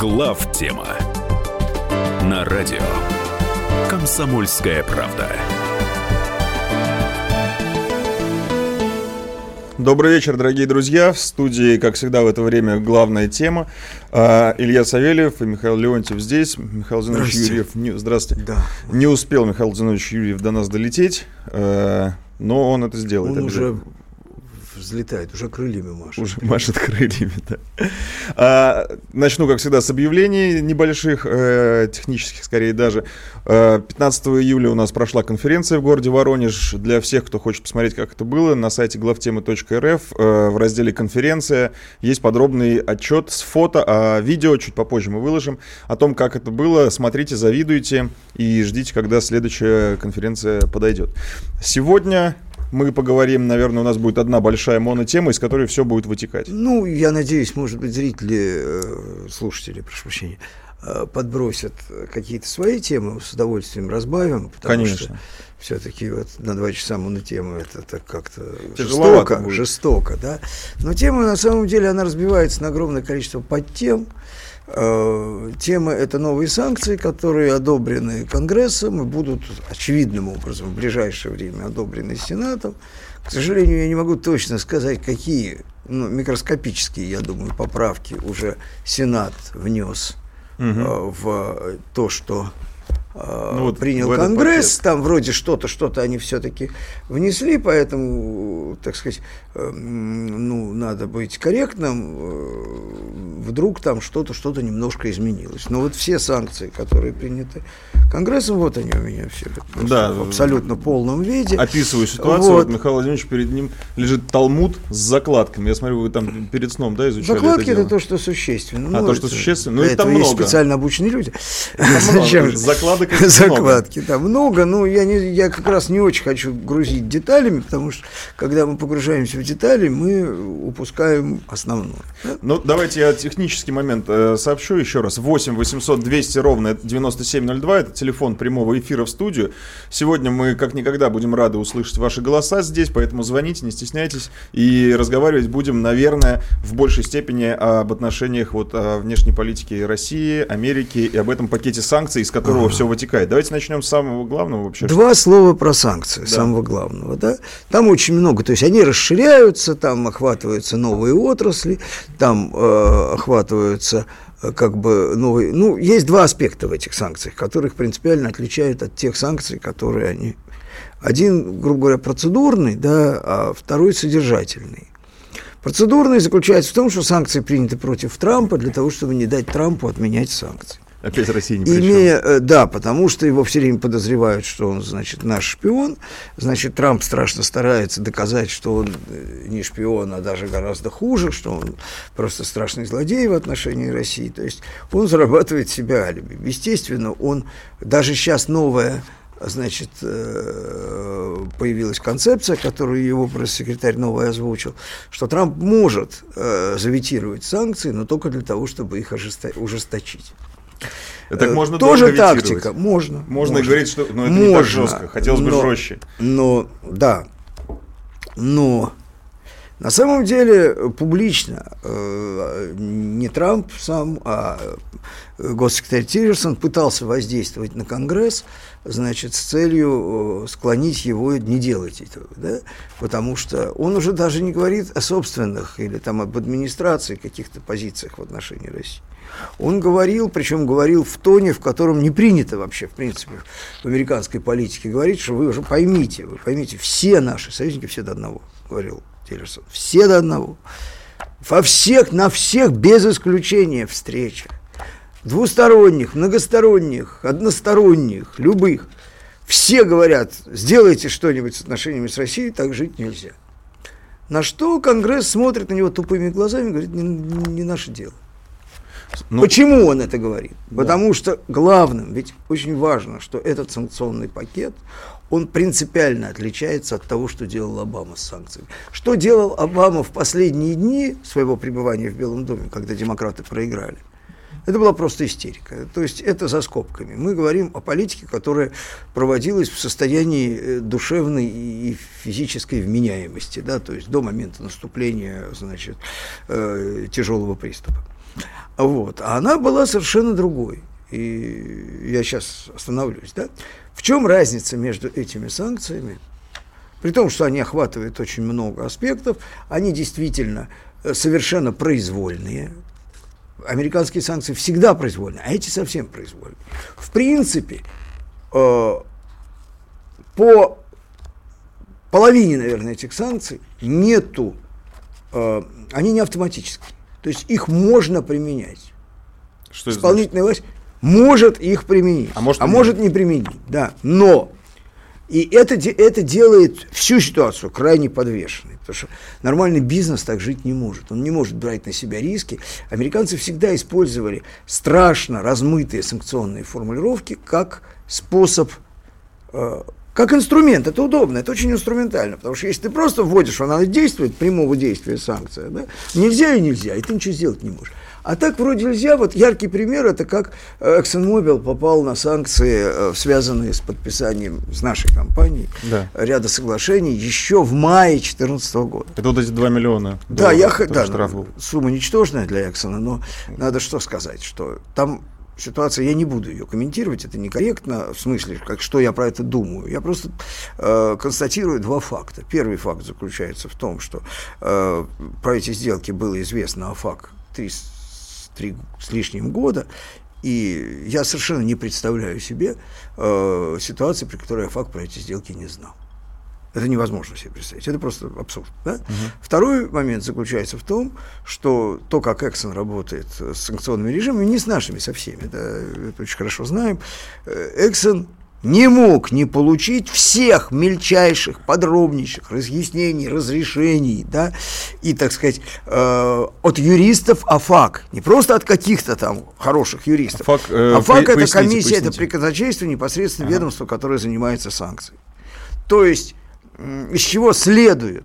Глав тема на радио Комсомольская правда. Добрый вечер, дорогие друзья. В студии, как всегда, в это время главная тема. А, Илья Савельев и Михаил Леонтьев здесь. Михаил Зинович Юрьев. Не, здравствуйте. Да. Не успел Михаил Зинович Юрьев до нас долететь, э, но он это сделает. Он уже взлетает, уже крыльями машет. Уже машет крыльями, да. А, начну, как всегда, с объявлений небольших, э, технических скорее даже. Э, 15 июля у нас прошла конференция в городе Воронеж. Для всех, кто хочет посмотреть, как это было, на сайте главтемы.рф э, в разделе «Конференция» есть подробный отчет с фото, а видео чуть попозже мы выложим о том, как это было. Смотрите, завидуйте и ждите, когда следующая конференция подойдет. Сегодня мы поговорим, наверное, у нас будет одна большая монотема, из которой все будет вытекать. Ну, я надеюсь, может быть, зрители, э, слушатели, прошу прощения, э, подбросят какие-то свои темы, с удовольствием разбавим, потому Конечно. что все-таки вот на два часа монотема это, это как-то жестоко, будет. жестоко, да. Но тема, на самом деле, она разбивается на огромное количество подтем. Э, Тема – это новые санкции, которые одобрены Конгрессом и будут очевидным образом в ближайшее время одобрены Сенатом. К сожалению, я не могу точно сказать, какие ну, микроскопические, я думаю, поправки уже Сенат внес э, в то, что э, Ну вот принял Конгресс. пакет. Там вроде что-то, что-то они все-таки внесли, поэтому, так сказать, э, ну, надо быть корректным. э, Вдруг там что-то, что-то немножко изменилось. Но вот все санкции, которые приняты Конгрессом, вот они у меня все Да. в абсолютно полном виде. Описываю ситуацию. Вот. Вот. Михаил Владимирович, перед ним лежит талмуд с закладками. Я смотрю, вы там перед сном, да, изучали Закладки это это, то, что существенно. А, Ну, то, что существенно? Ну, их там этого есть много. специально обученные люди. Много. Зачем? Закладок много. Закладки там много. Ну, я, не, я как раз не очень хочу грузить деталями, потому что, когда мы погружаемся в детали, мы упускаем основное. да? Ну, давайте я технический момент э, сообщу еще раз. 8 800 200 ровно 9702, это телефон прямого эфира в студию. Сегодня мы, как никогда, будем рады услышать ваши голоса здесь, поэтому звоните, не стесняйтесь. И разговаривать будем, наверное, в большей степени об отношениях вот, о внешней политике России, Америки и об этом пакете санкций, из которого все вытекает. Давайте начнем с самого главного вообще. Два слова про санкции, самого главного. Да? Там очень много, то есть они расширяются, там охватываются новые отрасли, там э, охватываются э, как бы новые... Ну, есть два аспекта в этих санкциях, которых принципиально отличают от тех санкций, которые они... Один, грубо говоря, процедурный, да, а второй содержательный. Процедурный заключается в том, что санкции приняты против Трампа для того, чтобы не дать Трампу отменять санкции. Опять Россия чем. Имея, э, да, потому что его все время подозревают, что он, значит, наш шпион. Значит, Трамп страшно старается доказать, что он э, не шпион, а даже гораздо хуже, что он просто страшный злодей в отношении России. То есть он зарабатывает себе алиби. Естественно, он даже сейчас новая значит, э, появилась концепция, которую его пресс-секретарь новый озвучил, что Трамп может заветировать санкции, но только для того, чтобы их ужесточить. Так Э, можно Тоже тактика, можно. Можно и говорить, что ну, это не так Можно, жестко. Хотелось бы но- жестче. Но, да, но на самом деле э, публично э, не Трамп сам, а э, госсекретарь Тиллерсон пытался воздействовать на Конгресс, значит, с целью склонить его не делать этого, да, потому что он уже даже не говорит о собственных или там об администрации каких-то позициях в отношении России. Он говорил, причем говорил в тоне, в котором не принято вообще, в принципе, в американской политике говорить, что вы уже поймите, вы поймите, все наши союзники, все до одного, говорил Тиллерсон, все до одного, во всех, на всех без исключения встречах, двусторонних, многосторонних, односторонних, любых, все говорят, сделайте что-нибудь с отношениями с Россией, так жить нельзя. На что Конгресс смотрит на него тупыми глазами и говорит, не, не наше дело. Ну, Почему он это говорит? Потому что главным, ведь очень важно, что этот санкционный пакет, он принципиально отличается от того, что делал Обама с санкциями. Что делал Обама в последние дни своего пребывания в Белом доме, когда демократы проиграли? Это была просто истерика. То есть это за скобками. Мы говорим о политике, которая проводилась в состоянии э, душевной и физической вменяемости, да, то есть до момента наступления, значит, э, тяжелого приступа. Вот. А она была совершенно другой. И я сейчас остановлюсь. Да? В чем разница между этими санкциями? При том, что они охватывают очень много аспектов, они действительно э, совершенно произвольные. Американские санкции всегда произвольные, а эти совсем произвольные. В принципе, э, по половине, наверное, этих санкций нету, э, они не автоматические. То есть их можно применять. Что Исполнительная власть может их применить, а может, а может не применить. Да. Но и это, это делает всю ситуацию крайне подвешенной, потому что нормальный бизнес так жить не может. Он не может брать на себя риски. Американцы всегда использовали страшно размытые санкционные формулировки как способ э, как инструмент, это удобно, это очень инструментально, потому что если ты просто вводишь, она действует, прямого действия санкция, да, нельзя и нельзя, и ты ничего сделать не можешь. А так вроде нельзя. Вот яркий пример это как э, ExxonMobil попал на санкции, э, связанные с подписанием с нашей компанией да. ряда соглашений еще в мае 2014 года. Это вот эти 2 миллиона. Да, я да, штраф был. сумма ничтожная для Exxon, но надо что сказать, что там ситуация, я не буду ее комментировать, это некорректно, в смысле, как что я про это думаю. Я просто э, констатирую два факта. Первый факт заключается в том, что э, про эти сделки было известно АФАК 3 три с лишним года, и я совершенно не представляю себе э, ситуации, при которой ФАК про эти сделки не знал. Это невозможно себе представить. Это просто абсурд. Да? Угу. Второй момент заключается в том, что то, как Эксон работает с санкционными режимами, не с нашими, со всеми, да, это очень хорошо знаем. Эксон не мог не получить всех мельчайших, подробнейших разъяснений, разрешений, да, и, так сказать, э, от юристов АФАК, не просто от каких-то там хороших юристов. АФАК, э, АФАК это комиссия, поясните. это при казначействе непосредственно ага. ведомство, которое занимается санкцией. То есть, из чего следует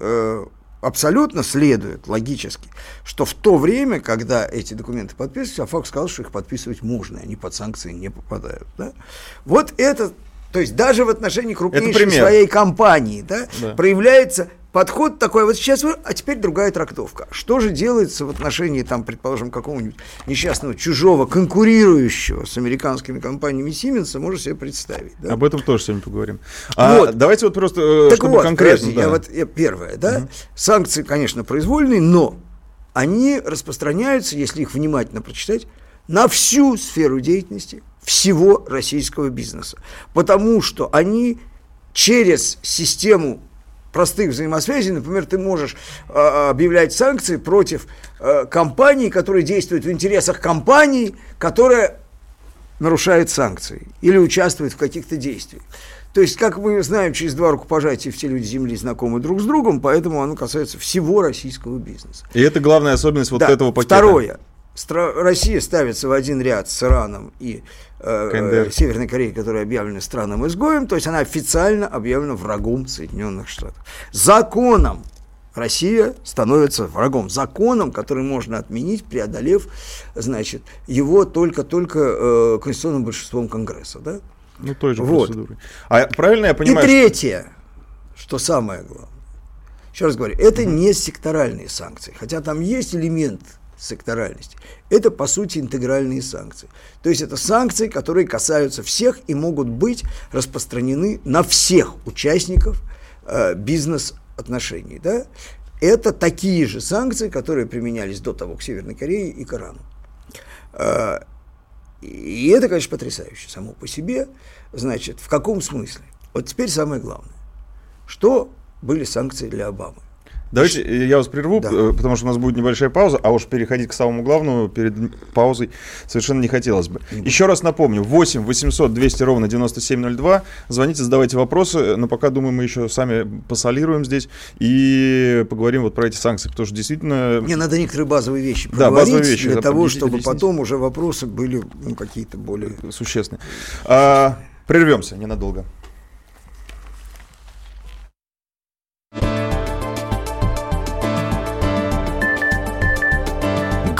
э, абсолютно следует логически, что в то время, когда эти документы подписывались, Афак сказал, что их подписывать можно, они под санкции не попадают. Да? Вот это, то есть даже в отношении крупнейшей своей компании да, да. проявляется подход такой, вот сейчас вы, а теперь другая трактовка. Что же делается в отношении, там, предположим, какого-нибудь несчастного чужого, конкурирующего с американскими компаниями Сименса, можно себе представить. Да? Об этом тоже сегодня поговорим. А, вот. Давайте вот просто, э, так чтобы вот, конкретно. Подожди, да. я вот, я, первое, да, угу. санкции, конечно, произвольные, но они распространяются, если их внимательно прочитать, на всю сферу деятельности всего российского бизнеса. Потому что они через систему простых взаимосвязей. Например, ты можешь э, объявлять санкции против э, компании, которые действуют в интересах компании, которая нарушает санкции или участвует в каких-то действиях. То есть, как мы знаем, через два рукопожатия все люди Земли знакомы друг с другом, поэтому оно касается всего российского бизнеса. И это главная особенность вот да. этого пакета. Второе. Россия ставится в один ряд с Ираном и э, Северной Кореей, которая объявлена страном изгоем, то есть она официально объявлена врагом Соединенных Штатов. Законом Россия становится врагом, законом, который можно отменить, преодолев, значит, его только-только э, конституционным большинством Конгресса, да? Ну, той же вот. процедурой. А правильно я понимаю? И третье, что самое главное, еще раз говорю, это угу. не секторальные санкции, хотя там есть элемент секторальности. Это, по сути, интегральные санкции. То есть это санкции, которые касаются всех и могут быть распространены на всех участников э, бизнес-отношений. Да? Это такие же санкции, которые применялись до того к Северной Корее и к Ирану. Э, и это, конечно, потрясающе само по себе. Значит, в каком смысле? Вот теперь самое главное. Что были санкции для Обамы? Давайте я вас прерву, да. Э, потому что у нас будет небольшая пауза, а уж переходить к самому главному перед паузой совершенно не хотелось бы. Не Еще раз напомню, 8 800 200 ровно 9702, звоните, задавайте вопросы, но пока, думаю, мы еще сами посолируем здесь и поговорим вот про эти санкции, потому что действительно... Мне надо некоторые базовые вещи да, базовые вещи, для того, чтобы потом уже вопросы были ну, какие-то более... Существенные. А, прервемся ненадолго.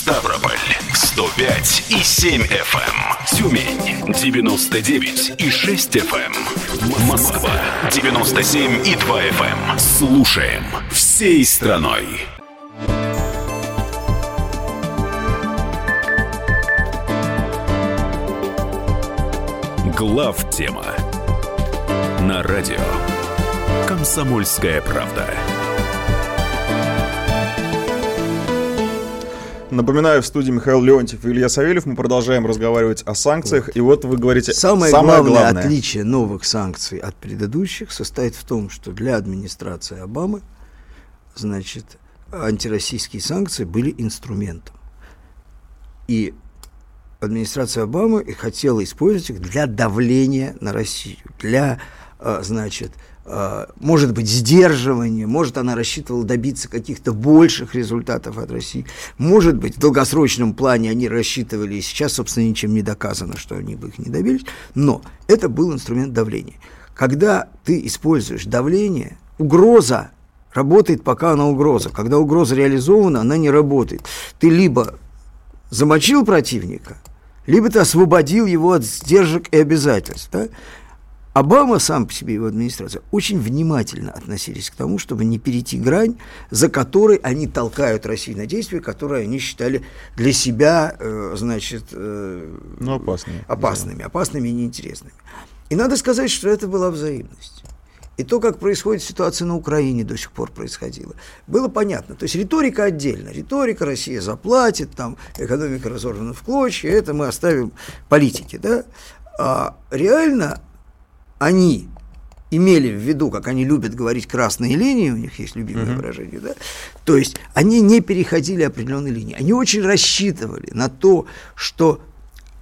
Эм. Ставрополь 105 и 7 FM. Эм. Тюмень 99 и 6 FM. Эм. Москва 97 и 2 FM. Слушаем всей страной. Глав тема на радио Комсомольская правда. Напоминаю, в студии Михаил Леонтьев и Илья Савельев. Мы продолжаем разговаривать о санкциях. Вот. И вот вы говорите... Самое, самое главное, главное отличие новых санкций от предыдущих состоит в том, что для администрации Обамы, значит, антироссийские санкции были инструментом. И администрация Обамы хотела использовать их для давления на Россию, для, значит, а, может быть, сдерживания, может, она рассчитывала добиться каких-то больших результатов от России, может быть, в долгосрочном плане они рассчитывали, и сейчас, собственно, ничем не доказано, что они бы их не добились, но это был инструмент давления. Когда ты используешь давление, угроза работает, пока она угроза. Когда угроза реализована, она не работает. Ты либо замочил противника, либо ты освободил его от сдержек и обязательств. Да? Обама сам по себе, его администрация, очень внимательно относились к тому, чтобы не перейти грань, за которой они толкают Россию на действия, которые они считали для себя, э, значит, э, ну, опасными. опасными, опасными и неинтересными. И надо сказать, что это была взаимность. И то, как происходит ситуация на Украине до сих пор происходила, было понятно. То есть риторика отдельно. Риторика Россия заплатит, там экономика разорвана в клочья, это мы оставим политике. Да? А реально они имели в виду, как они любят говорить, красные линии, у них есть любимое uh-huh. выражение, да, то есть они не переходили определенные линии. Они очень рассчитывали на то, что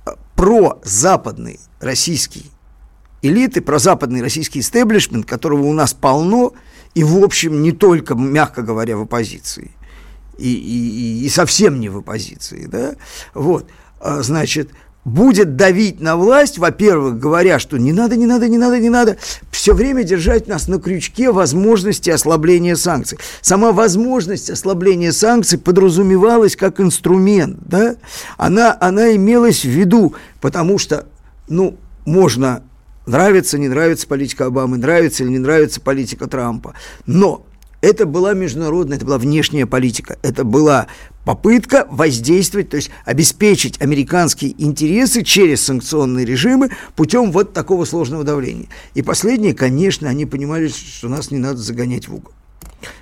а, прозападный российский элиты, прозападный российский истеблишмент, которого у нас полно, и, в общем, не только, мягко говоря, в оппозиции, и, и, и совсем не в оппозиции, да, вот, а, значит, будет давить на власть, во-первых, говоря, что не надо, не надо, не надо, не надо, все время держать нас на крючке возможности ослабления санкций. Сама возможность ослабления санкций подразумевалась как инструмент, да? Она, она имелась в виду, потому что, ну, можно нравится, не нравится политика Обамы, нравится или не нравится политика Трампа, но это была международная, это была внешняя политика, это была попытка воздействовать, то есть обеспечить американские интересы через санкционные режимы путем вот такого сложного давления. И последнее, конечно, они понимали, что нас не надо загонять в угол.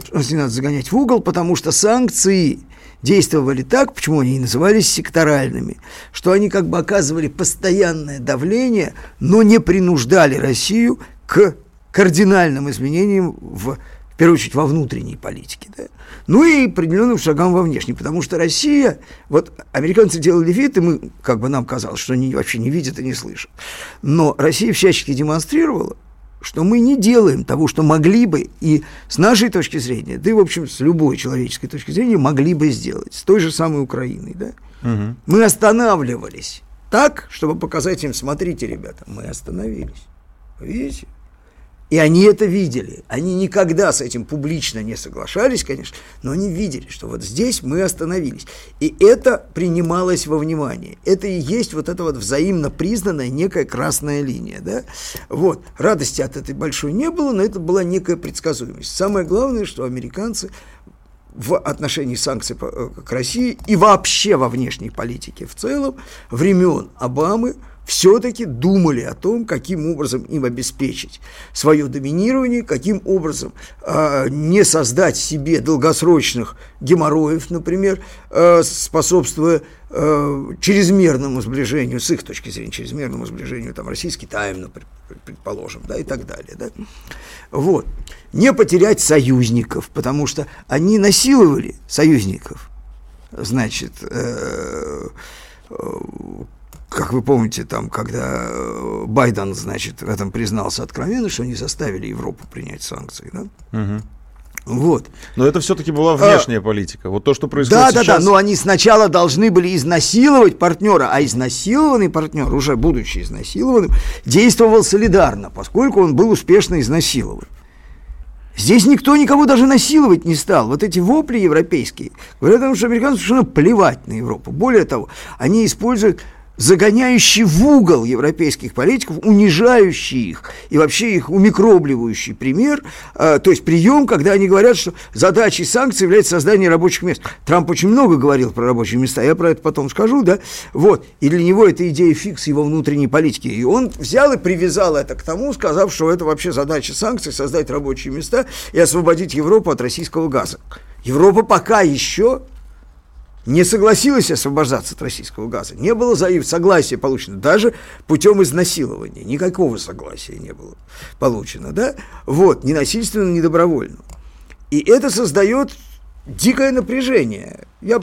Что нас не надо загонять в угол, потому что санкции действовали так, почему они и назывались секторальными, что они как бы оказывали постоянное давление, но не принуждали Россию к кардинальным изменениям в в первую очередь, во внутренней политике, да? ну и определенным шагам во внешней, потому что Россия, вот американцы делали вид, и мы, как бы нам казалось, что они вообще не видят и не слышат, но Россия всячески демонстрировала, что мы не делаем того, что могли бы, и с нашей точки зрения, да и, в общем, с любой человеческой точки зрения, могли бы сделать, с той же самой Украиной, да? Угу. Мы останавливались так, чтобы показать им, смотрите, ребята, мы остановились. Видите? И они это видели. Они никогда с этим публично не соглашались, конечно, но они видели, что вот здесь мы остановились. И это принималось во внимание. Это и есть вот эта вот взаимно признанная некая красная линия. Да? Вот. Радости от этой большой не было, но это была некая предсказуемость. Самое главное, что американцы в отношении санкций э, к России и вообще во внешней политике в целом времен Обамы – все-таки думали о том, каким образом им обеспечить свое доминирование, каким образом э, не создать себе долгосрочных геморроев, например, э, способствуя э, чрезмерному сближению, с их точки зрения, чрезмерному сближению там, России с Китаем, например, предположим, да, и так далее. Да. Вот. Не потерять союзников, потому что они насиловали союзников. Значит, э, как вы помните, там, когда э, Байден, значит, в этом признался откровенно, что они заставили Европу принять санкции, да? Угу. Вот. Но это все-таки была внешняя а, политика. Вот то, что происходит да, сейчас... Да, да, но они сначала должны были изнасиловать партнера, а изнасилованный партнер, уже будучи изнасилованным, действовал солидарно, поскольку он был успешно изнасилован. Здесь никто никого даже насиловать не стал. Вот эти вопли европейские говорят о том, что американцам совершенно плевать на Европу. Более того, они используют загоняющий в угол европейских политиков, унижающий их и вообще их умикробливающий пример, э, то есть прием, когда они говорят, что задачей санкций является создание рабочих мест. Трамп очень много говорил про рабочие места, я про это потом скажу, да, вот, и для него это идея фикс его внутренней политики, и он взял и привязал это к тому, сказав, что это вообще задача санкций, создать рабочие места и освободить Европу от российского газа. Европа пока еще не согласилась освобождаться от российского газа. Не было согласия получено, даже путем изнасилования. Никакого согласия не было получено, да? Вот, ни насильственно, ни добровольно. И это создает дикое напряжение. Я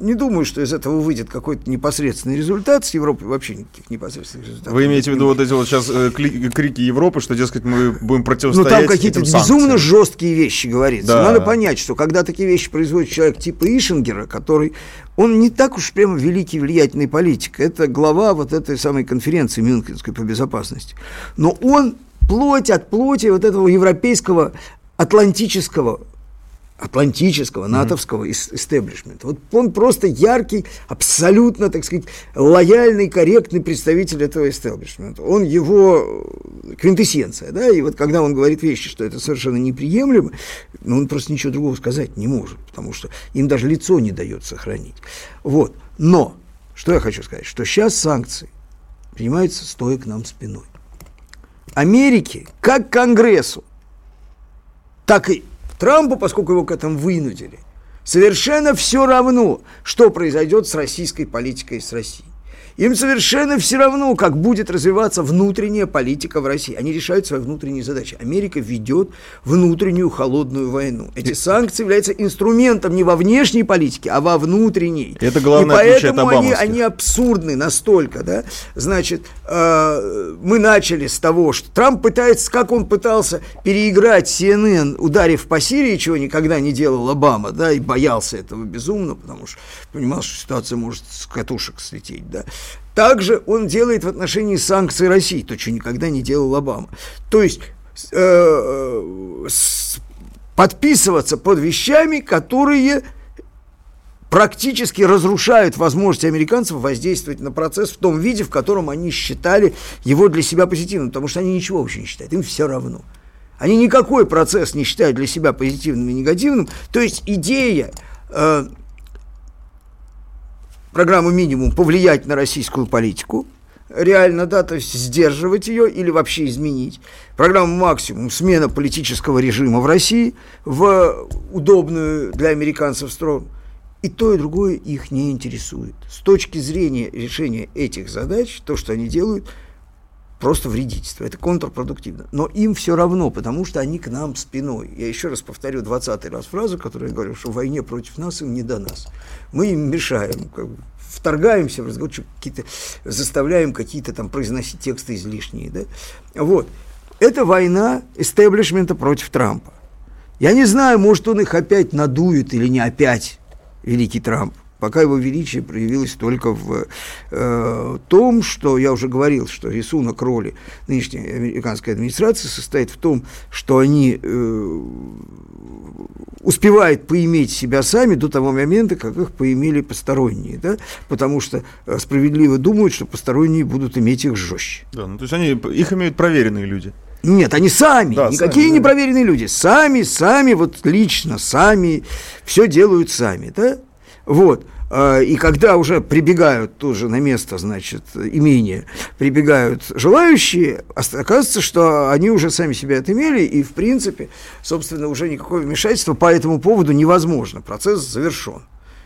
не думаю, что из этого выйдет какой-то непосредственный результат. С Европой вообще никаких непосредственных результатов. Вы имеете в виду вот эти вот сейчас э, крики Европы, что, дескать, мы будем противостоять Ну, там какие-то безумно жесткие вещи говорится. Да. Надо понять, что когда такие вещи производит человек типа Ишингера, который он не так уж прямо великий влиятельный политик. Это глава вот этой самой конференции Мюнхенской по безопасности. Но он плоть от плоти вот этого европейского атлантического атлантического, натовского mm-hmm. истеблишмента. Вот он просто яркий, абсолютно, так сказать, лояльный, корректный представитель этого истеблишмента. Он его квинтэссенция, да, и вот когда он говорит вещи, что это совершенно неприемлемо, ну, он просто ничего другого сказать не может, потому что им даже лицо не дает сохранить. Вот. Но, что я хочу сказать, что сейчас санкции принимаются стоя к нам спиной. Америке, как Конгрессу, так и Трампу, поскольку его к этому вынудили, совершенно все равно, что произойдет с российской политикой и с Россией. Им совершенно все равно, как будет развиваться внутренняя политика в России. Они решают свои внутренние задачи. Америка ведет внутреннюю холодную войну. Эти санкции являются инструментом не во внешней политике, а во внутренней. Это главное И поэтому они, они абсурдны настолько. Да? Значит, э, мы начали с того, что Трамп пытается, как он пытался переиграть CNN, ударив по Сирии, чего никогда не делал Обама, да, и боялся этого безумно, потому что понимал, что ситуация может с катушек слететь, да. Также он делает в отношении санкций России, то, что никогда не делал Обама. То есть э, подписываться под вещами, которые практически разрушают возможность американцев воздействовать на процесс в том виде, в котором они считали его для себя позитивным, потому что они ничего вообще не считают, им все равно. Они никакой процесс не считают для себя позитивным и негативным. То есть идея э, программу минимум повлиять на российскую политику, реально, да, то есть сдерживать ее или вообще изменить. Программу максимум смена политического режима в России в удобную для американцев сторону. И то, и другое их не интересует. С точки зрения решения этих задач, то, что они делают – просто вредительство, это контрпродуктивно. Но им все равно, потому что они к нам спиной. Я еще раз повторю двадцатый раз фразу, которую я говорю, что в войне против нас им не до нас. Мы им мешаем, как бы, вторгаемся в разговор, какие-то, заставляем какие-то там произносить тексты излишние. Да? Вот. Это война истеблишмента против Трампа. Я не знаю, может, он их опять надует или не опять, великий Трамп пока его величие проявилось только в э, том, что я уже говорил, что рисунок роли нынешней американской администрации состоит в том, что они э, успевают поиметь себя сами до того момента, как их поимели посторонние, да? потому что э, справедливо думают, что посторонние будут иметь их жестче. Да, ну то есть они, их имеют проверенные люди. Нет, они сами, да, никакие сами, непроверенные да. люди, сами, сами, вот лично, сами, все делают сами, да? Вот. А, и когда уже прибегают тоже на место, значит, имения, прибегают желающие, оказывается, что они уже сами себя отымели, и, в принципе, собственно, уже никакого вмешательства по этому поводу невозможно. Процесс завершен.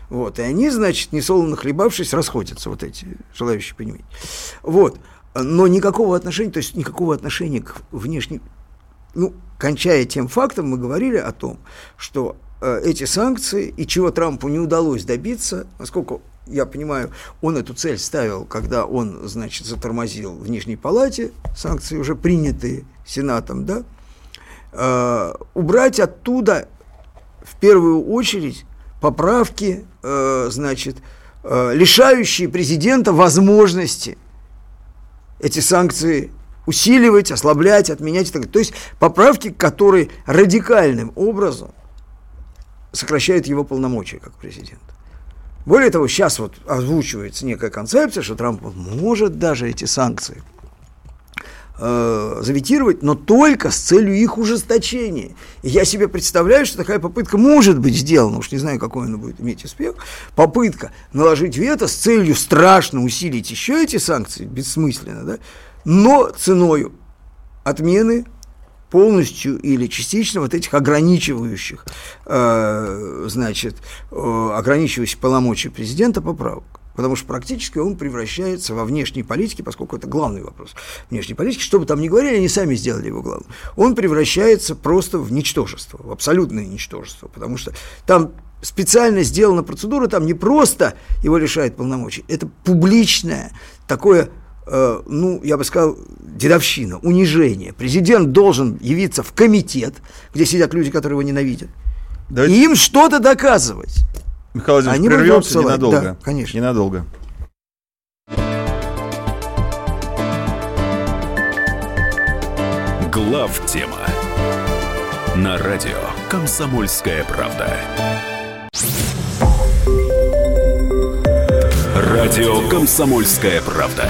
Вот, и они, значит, несолоно хлебавшись, расходятся, вот эти желающие понимать. Вот. Но никакого отношения, то есть никакого отношения к внешней... Ну, кончая тем фактом, мы говорили о том, что эти санкции, и чего Трампу не удалось добиться, насколько я понимаю, он эту цель ставил, когда он, значит, затормозил в Нижней Палате, санкции уже принятые Сенатом, да, э, убрать оттуда в первую очередь поправки, э, значит, э, лишающие президента возможности эти санкции усиливать, ослаблять, отменять так. То есть поправки, которые радикальным образом сокращают его полномочия как президента. Более того, сейчас вот озвучивается некая концепция, что Трамп может даже эти санкции э, заветировать, но только с целью их ужесточения. И я себе представляю, что такая попытка может быть сделана, уж не знаю, какой она будет иметь успех, попытка наложить вето с целью страшно усилить еще эти санкции, бессмысленно, да, но ценой отмены полностью или частично вот этих ограничивающих, э, значит, э, ограничивающих полномочий президента поправок. Потому что практически он превращается во внешней политике, поскольку это главный вопрос внешней политики. Что бы там ни говорили, они сами сделали его главным. Он превращается просто в ничтожество, в абсолютное ничтожество. Потому что там специально сделана процедура, там не просто его лишает полномочий, это публичное такое Э, ну, я бы сказал, дедовщина, унижение. Президент должен явиться в комитет, где сидят люди, которые его ненавидят, Давайте... и им что-то доказывать. Михаил Владимирович, Они прервемся ненадолго. Да, конечно. Ненадолго. Глав тема на радио Комсомольская правда. Радио Комсомольская правда.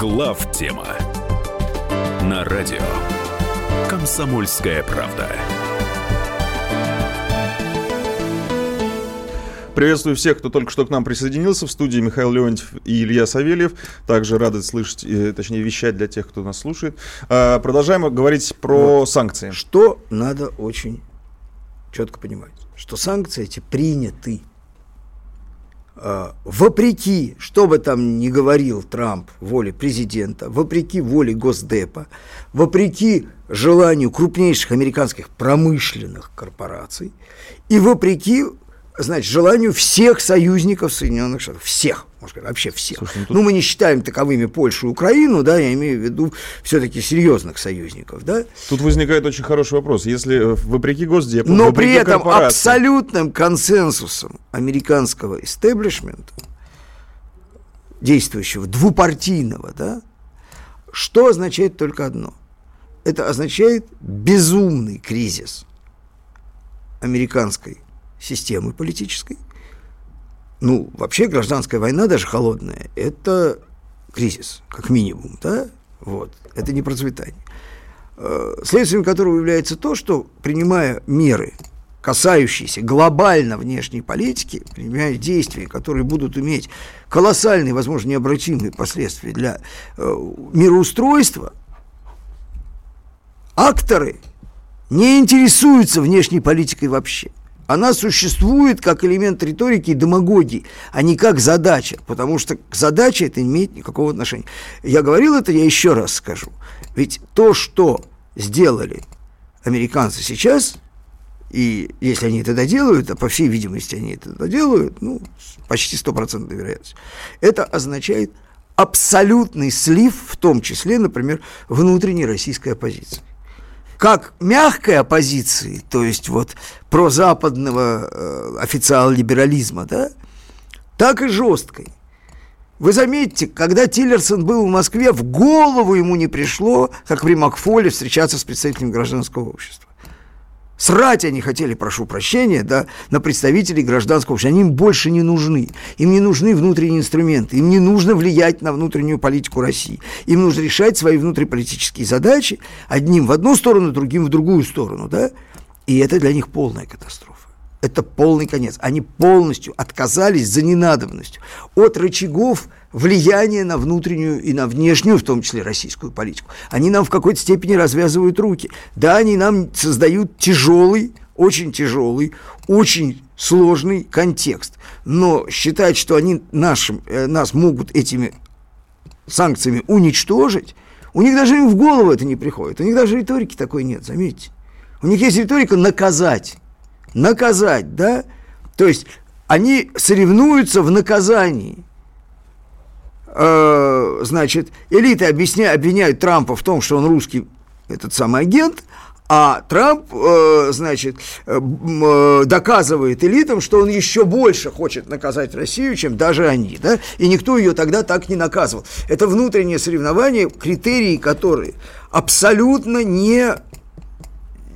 Глав тема на радио Комсомольская правда. Приветствую всех, кто только что к нам присоединился. В студии Михаил Леонтьев и Илья Савельев. Также рады слышать, э, точнее, вещать для тех, кто нас слушает. А, продолжаем говорить про вот. санкции. Что надо очень четко понимать? Что санкции эти приняты вопреки, что бы там ни говорил Трамп, воле президента, вопреки воле Госдепа, вопреки желанию крупнейших американских промышленных корпораций и вопреки значит, желанию всех союзников Соединенных Штатов, всех, можно сказать, вообще всех. Слушай, ну, тут... ну, мы не считаем таковыми Польшу и Украину, да, я имею в виду все-таки серьезных союзников, да. Тут возникает очень хороший вопрос. Если э, вопреки Госдепу, Но при этом абсолютным консенсусом американского истеблишмента, действующего, двупартийного, да, что означает только одно? Это означает безумный кризис американской системы политической. Ну, вообще гражданская война, даже холодная, это кризис, как минимум, да? Вот. Это не процветание. Э, следствием которого является то, что, принимая меры, касающиеся глобально внешней политики, принимая действия, которые будут иметь колоссальные, возможно, необратимые последствия для э, мироустройства, акторы не интересуются внешней политикой вообще она существует как элемент риторики и демагогии, а не как задача, потому что к задаче это не имеет никакого отношения. Я говорил это, я еще раз скажу. Ведь то, что сделали американцы сейчас, и если они это доделают, а по всей видимости они это доделают, ну, почти стопроцентная вероятность, это означает абсолютный слив, в том числе, например, внутренней российской оппозиции как мягкой оппозиции, то есть вот прозападного э, официал-либерализма, да, так и жесткой. Вы заметите, когда Тиллерсон был в Москве, в голову ему не пришло, как при Макфоле, встречаться с представителями гражданского общества. Срать они хотели, прошу прощения, да, на представителей гражданского общества. Они им больше не нужны. Им не нужны внутренние инструменты. Им не нужно влиять на внутреннюю политику России. Им нужно решать свои внутриполитические задачи одним в одну сторону, другим в другую сторону. Да? И это для них полная катастрофа. Это полный конец. Они полностью отказались за ненадобностью от рычагов – влияние на внутреннюю и на внешнюю, в том числе российскую политику. Они нам в какой-то степени развязывают руки. Да, они нам создают тяжелый, очень тяжелый, очень сложный контекст. Но считать, что они нашим, э, нас могут этими санкциями уничтожить, у них даже в голову это не приходит. У них даже риторики такой нет, заметьте. У них есть риторика наказать. Наказать, да? То есть они соревнуются в наказании. Э, значит, элиты объясняют, обвиняют Трампа в том, что он русский, этот самый агент, а Трамп, э, значит, э, доказывает элитам, что он еще больше хочет наказать Россию, чем даже они, да, и никто ее тогда так не наказывал. Это внутреннее соревнование, критерии которые абсолютно не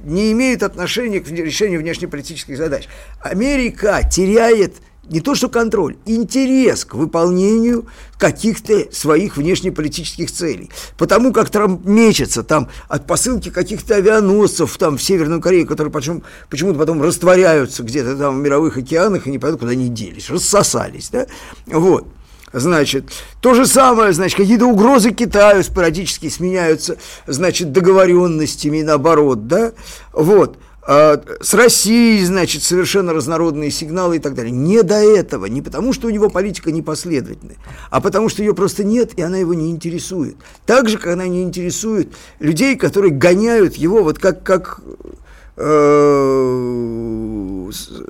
не имеют отношения к решению внешнеполитических задач. Америка теряет не то что контроль, интерес к выполнению каких-то своих внешнеполитических целей. Потому как Трамп мечется там от посылки каких-то авианосцев там в Северную Корею, которые почему, почему-то потом растворяются где-то там в мировых океанах и не понятно, куда они делись, рассосались, да, вот. Значит, то же самое, значит, какие-то угрозы Китаю спорадически сменяются, значит, договоренностями, наоборот, да, вот. А с Россией, значит, совершенно разнородные сигналы и так далее. Не до этого, не потому, что у него политика непоследовательная, а потому, что ее просто нет, и она его не интересует. Так же, как она не интересует людей, которые гоняют его, вот как, как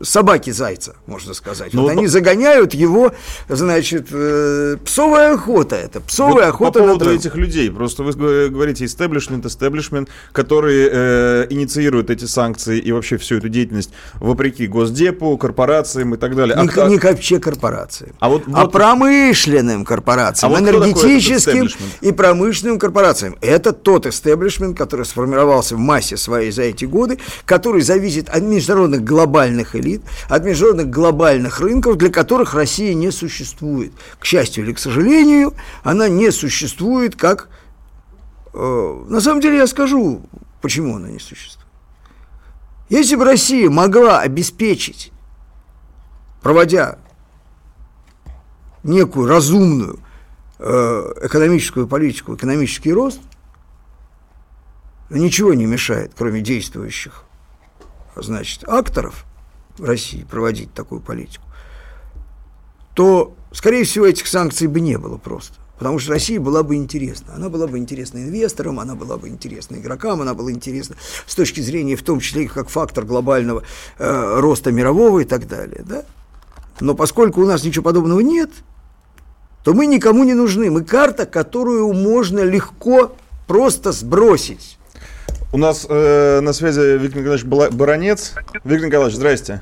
собаки зайца, можно сказать. Ну, вот они загоняют его, значит, э, псовая охота это, псовая вот охота. По поводу этих людей, просто вы говорите истеблишмент, истеблишмент, который э, инициирует эти санкции и вообще всю эту деятельность вопреки Госдепу, корпорациям и так далее. Не, а, не вообще корпорациям, а, вот, а вот, промышленным корпорациям, а вот энергетическим и промышленным корпорациям. Это тот истеблишмент, который сформировался в массе своей за эти годы, который зависит от международных глобальных элит, от международных глобальных рынков, для которых Россия не существует. К счастью или к сожалению, она не существует как... Э, на самом деле я скажу, почему она не существует. Если бы Россия могла обеспечить, проводя некую разумную э, экономическую политику, экономический рост – ничего не мешает, кроме действующих, значит, акторов в России проводить такую политику, то, скорее всего, этих санкций бы не было просто. Потому что Россия была бы интересна. Она была бы интересна инвесторам, она была бы интересна игрокам, она была интересна с точки зрения, в том числе, как фактор глобального э, роста мирового и так далее. Да? Но поскольку у нас ничего подобного нет, то мы никому не нужны. Мы карта, которую можно легко просто сбросить. У нас э, на связи Виктор Николаевич Баранец. Виктор Николаевич, здрасте.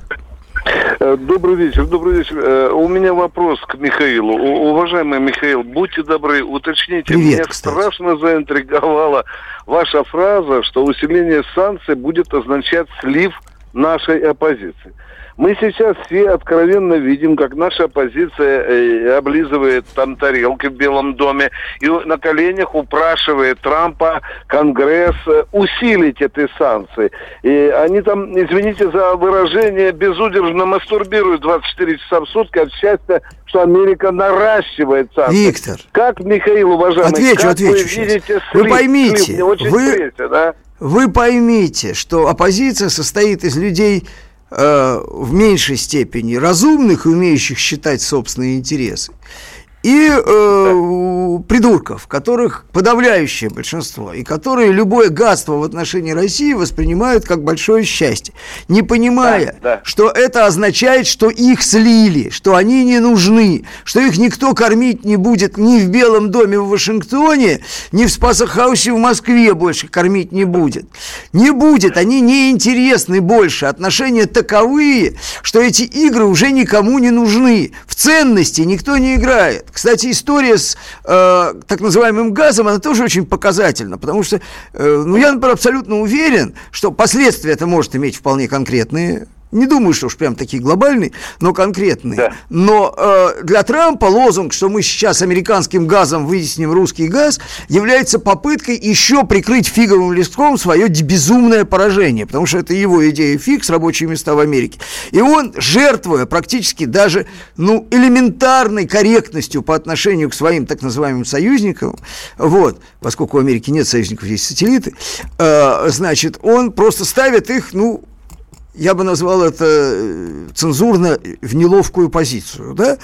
Э, добрый вечер, добрый вечер. Э, у меня вопрос к Михаилу. Уважаемый Михаил, будьте добры, уточните. Привет, меня кстати. страшно заинтриговала ваша фраза, что усиление санкций будет означать слив нашей оппозиции. Мы сейчас все откровенно видим, как наша оппозиция э, облизывает там тарелки в Белом доме и на коленях упрашивает Трампа, Конгресс э, усилить эти санкции. И они там, извините за выражение, безудержно мастурбируют 24 часа в сутки от счастья, что Америка наращивает санкции. Виктор. Как, Михаил, уважаемый, отвечу, как отвечу вы видите слив? Вы поймите, слив? Очень вы, третье, да? вы поймите, что оппозиция состоит из людей в меньшей степени разумных и умеющих считать собственные интересы, и э, придурков, которых подавляющее большинство, и которые любое гадство в отношении России воспринимают как большое счастье, не понимая, да, да. что это означает, что их слили, что они не нужны, что их никто кормить не будет ни в Белом доме в Вашингтоне, ни в Спасахаусе в Москве больше кормить не будет. Не будет, они не интересны больше, отношения таковые, что эти игры уже никому не нужны, в ценности никто не играет. Кстати, история с э, так называемым газом, она тоже очень показательна, потому что, э, ну, я, например, абсолютно уверен, что последствия это может иметь вполне конкретные, не думаю, что уж прям такие глобальные, но конкретные. Да. Но э, для Трампа лозунг, что мы сейчас американским газом вытесним русский газ, является попыткой еще прикрыть фиговым листком свое безумное поражение, потому что это его идея фиг с рабочие места в Америке. И он, жертвуя практически даже ну, элементарной корректностью по отношению к своим так называемым союзникам, вот, поскольку в Америке нет союзников, есть сателлиты, э, значит, он просто ставит их, ну, я бы назвал это э, цензурно в неловкую позицию, да,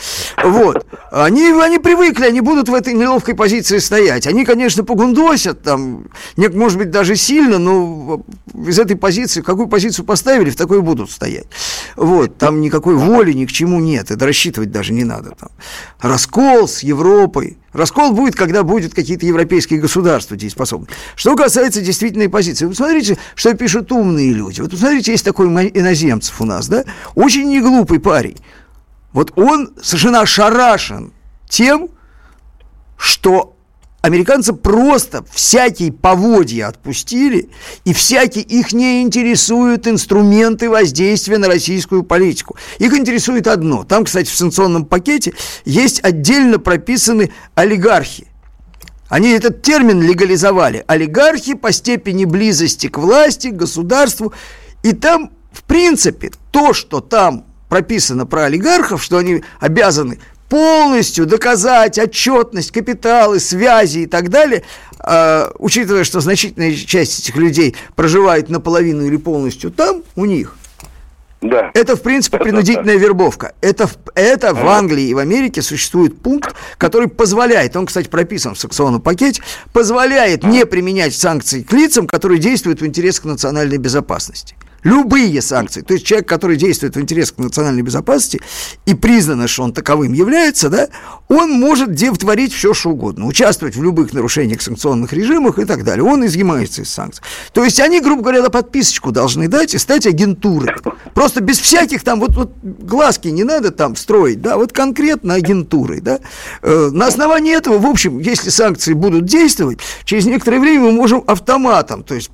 вот, они, они привыкли, они будут в этой неловкой позиции стоять, они, конечно, погундосят там, может быть, даже сильно, но из этой позиции, какую позицию поставили, в такой будут стоять, вот, там никакой воли ни к чему нет, это рассчитывать даже не надо, там, раскол с Европой, Раскол будет, когда будут какие-то европейские государства дееспособны. Что касается действительной позиции, вы посмотрите, что пишут умные люди. Вот посмотрите, есть такой иноземцев у нас, да, очень неглупый парень. Вот он совершенно ошарашен тем, что Американцы просто всякие поводья отпустили, и всякие их не интересуют инструменты воздействия на российскую политику. Их интересует одно. Там, кстати, в санкционном пакете есть отдельно прописаны олигархи. Они этот термин легализовали. Олигархи по степени близости к власти, к государству. И там, в принципе, то, что там прописано про олигархов, что они обязаны полностью доказать отчетность, капиталы, связи и так далее, э, учитывая, что значительная часть этих людей проживает наполовину или полностью там, у них, да. Это, в принципе, принудительная вербовка. Это, это в Англии и в Америке существует пункт, который позволяет, он, кстати, прописан в санкционном пакете, позволяет не применять санкции к лицам, которые действуют в интересах национальной безопасности. Любые санкции. То есть человек, который действует в интересах национальной безопасности и признано, что он таковым является, да, он может творить все, что угодно, участвовать в любых нарушениях санкционных режимах и так далее. Он изъимается из санкций. То есть они, грубо говоря, на подписочку должны дать и стать агентурой. Просто без всяких там, вот, вот глазки не надо там строить, да, вот конкретно агентурой, да. Э, на основании этого, в общем, если санкции будут действовать, через некоторое время мы можем автоматом, то есть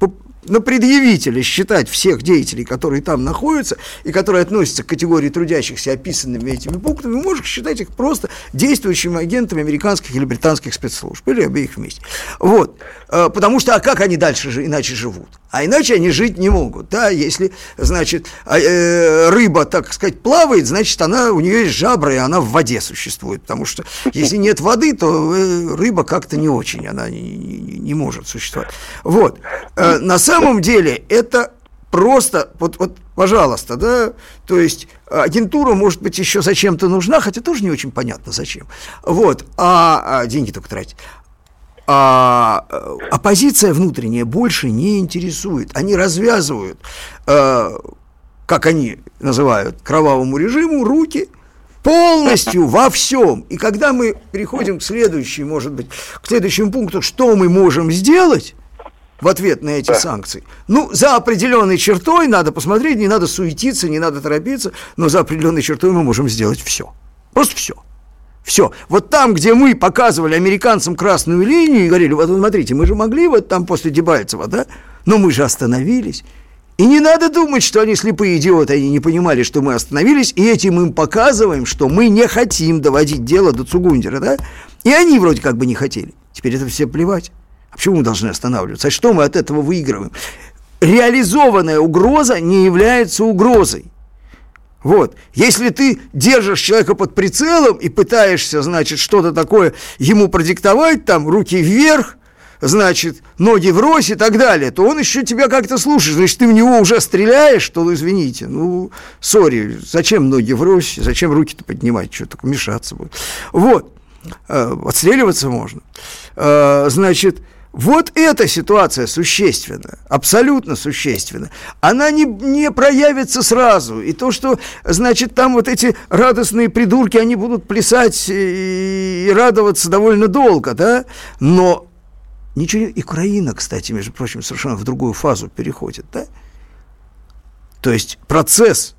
на предъявителя считать всех деятелей, которые там находятся и которые относятся к категории трудящихся, описанными этими пунктами, можешь считать их просто действующими агентами американских или британских спецслужб, или обеих вместе. Вот. Э, потому что, а как они дальше же иначе живут? А иначе они жить не могут. Да, если, значит, а, э, рыба, так сказать, плавает, значит, она, у нее есть жабры, и она в воде существует. Потому что если нет воды, то э, рыба как-то не очень, она не, не, не может существовать. Вот. На самом деле это просто, вот, вот, пожалуйста, да, то есть агентура, может быть, еще зачем-то нужна, хотя тоже не очень понятно зачем. Вот, а, а деньги только тратить а оппозиция внутренняя больше не интересует. Они развязывают, э, как они называют, кровавому режиму руки полностью во всем. И когда мы переходим к следующему, может быть, к следующему пункту, что мы можем сделать в ответ на эти санкции. Ну, за определенной чертой надо посмотреть, не надо суетиться, не надо торопиться, но за определенной чертой мы можем сделать все. Просто все. Все. Вот там, где мы показывали американцам красную линию и говорили, вот смотрите, мы же могли вот там после Дебальцева, да? Но мы же остановились. И не надо думать, что они слепые идиоты, они не понимали, что мы остановились, и этим им показываем, что мы не хотим доводить дело до Цугундера, да? И они вроде как бы не хотели. Теперь это все плевать. А почему мы должны останавливаться? А что мы от этого выигрываем? Реализованная угроза не является угрозой. Вот. Если ты держишь человека под прицелом и пытаешься, значит, что-то такое ему продиктовать, там, руки вверх, значит, ноги врозь и так далее, то он еще тебя как-то слушает. Значит, ты в него уже стреляешь, то, ну, извините, ну, сори, зачем ноги врозь, зачем руки-то поднимать, что такое, мешаться будет. Вот, э, отстреливаться можно. Э, значит, вот эта ситуация существенна, абсолютно существенна. Она не, не проявится сразу. И то, что, значит, там вот эти радостные придурки, они будут плясать и, и радоваться довольно долго, да? Но ничего... И Украина, кстати, между прочим, совершенно в другую фазу переходит, да? То есть процесс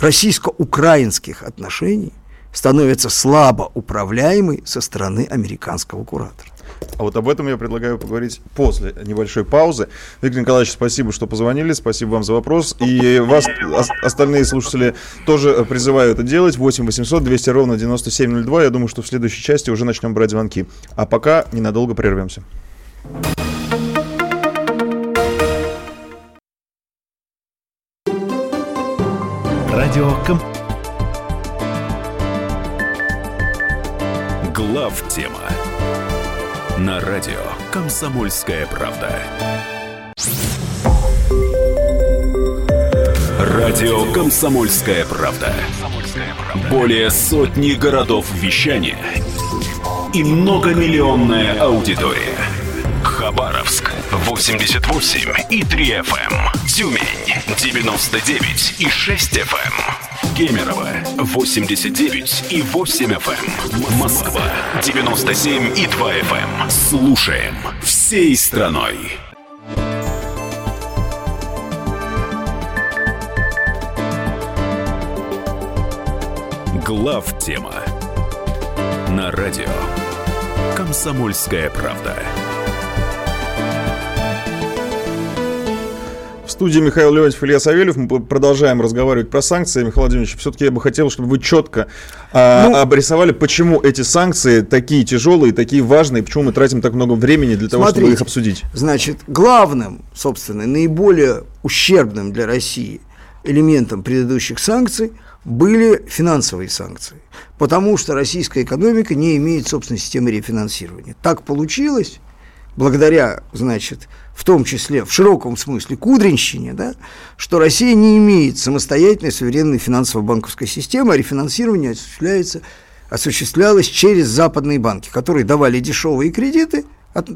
российско-украинских отношений становится слабо управляемый со стороны американского куратора. А вот об этом я предлагаю поговорить после небольшой паузы. Виктор Николаевич, спасибо, что позвонили, спасибо вам за вопрос. И вас, остальные слушатели, тоже призываю это делать. 8 800 200 ровно 9702. Я думаю, что в следующей части уже начнем брать звонки. А пока ненадолго прервемся. Радио Ком... Глав тема на радио «Комсомольская правда». Радио «Комсомольская правда». Более сотни городов вещания и многомиллионная аудитория. Хабаровск 88 и 3 FM. Тюмень 99 и 6 FM. Кемерово 89 и 8 FM. Москва 97 и 2 FM. Слушаем всей страной. Глав тема на радио Комсомольская правда. Студии Михаил Леонтьев, Илья Савельев. Мы продолжаем разговаривать про санкции. Михаил Владимирович, все-таки я бы хотел, чтобы вы четко а, ну, обрисовали, почему эти санкции такие тяжелые, такие важные, почему мы тратим так много времени для того, смотрите, чтобы их обсудить. Значит, главным, собственно, наиболее ущербным для России элементом предыдущих санкций – были финансовые санкции, потому что российская экономика не имеет собственной системы рефинансирования. Так получилось, благодаря, значит, в том числе в широком смысле кудринщине, да, что Россия не имеет самостоятельной суверенной финансово-банковской системы, а рефинансирование осуществляется, осуществлялось через западные банки, которые давали дешевые кредиты от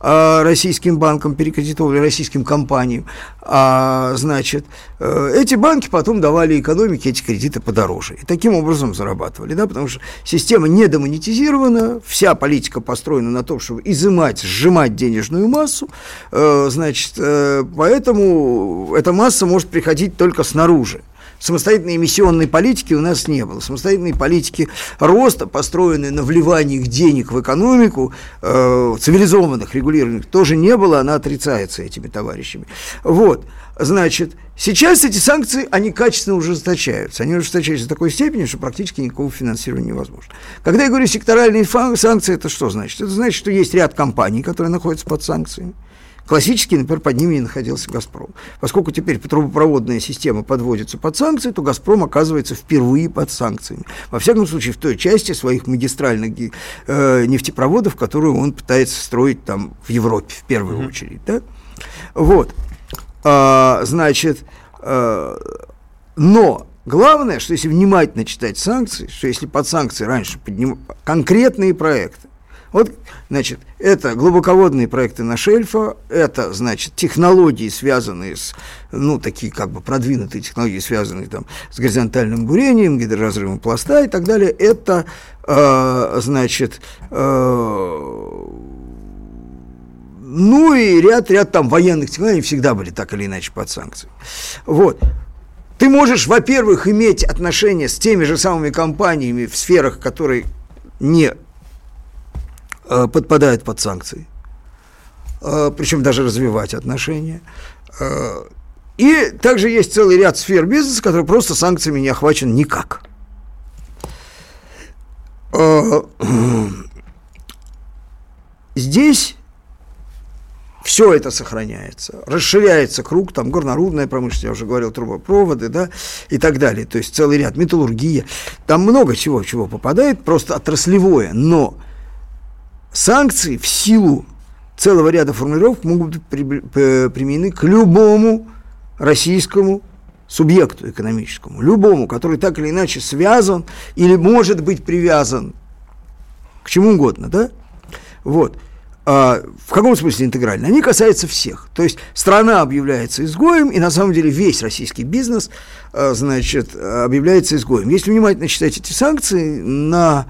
российским банкам, перекредитовали российским компаниям, а, значит, э, эти банки потом давали экономике эти кредиты подороже. И таким образом зарабатывали, да, потому что система не демонетизирована, вся политика построена на том, чтобы изымать, сжимать денежную массу, э, значит, э, поэтому эта масса может приходить только снаружи самостоятельной эмиссионной политики у нас не было. Самостоятельной политики роста, построенной на вливании денег в экономику, э, цивилизованных, регулированных, тоже не было, она отрицается этими товарищами. Вот, значит, сейчас эти санкции, они качественно ужесточаются. Они ужесточаются до такой степени, что практически никакого финансирования невозможно. Когда я говорю секторальные санкции, это что значит? Это значит, что есть ряд компаний, которые находятся под санкциями. Классически, например, под ними не находился «Газпром». Поскольку теперь трубопроводная система подводится под санкции, то «Газпром» оказывается впервые под санкциями. Во всяком случае, в той части своих магистральных э, нефтепроводов, которую он пытается строить там в Европе в первую mm-hmm. очередь. Да? Вот. А, значит, а, но главное, что если внимательно читать санкции, что если под санкции раньше подним... конкретные проекты, вот, значит, это глубоководные проекты на шельфа, это, значит, технологии, связанные с, ну, такие как бы продвинутые технологии, связанные там с горизонтальным бурением, гидроразрывом пласта и так далее. Это, э, значит, э, ну и ряд, ряд там военных технологий всегда были так или иначе под санкциями. Вот. Ты можешь, во-первых, иметь отношения с теми же самыми компаниями в сферах, которые не Э, подпадает под санкции, э, причем даже развивать отношения. Э, и также есть целый ряд сфер бизнеса, которые просто санкциями не охвачен никак. Здесь все это сохраняется, расширяется круг, там горнорудная промышленность, я уже говорил, трубопроводы, да, и так далее, то есть целый ряд, металлургия, там много чего, чего попадает, просто отраслевое, но санкции в силу целого ряда формулировок могут быть применены к любому российскому субъекту экономическому, любому, который так или иначе связан или может быть привязан к чему угодно, да? Вот. А, в каком смысле интегрально? Они касаются всех. То есть страна объявляется изгоем, и на самом деле весь российский бизнес, а, значит, объявляется изгоем. Если внимательно читать эти санкции на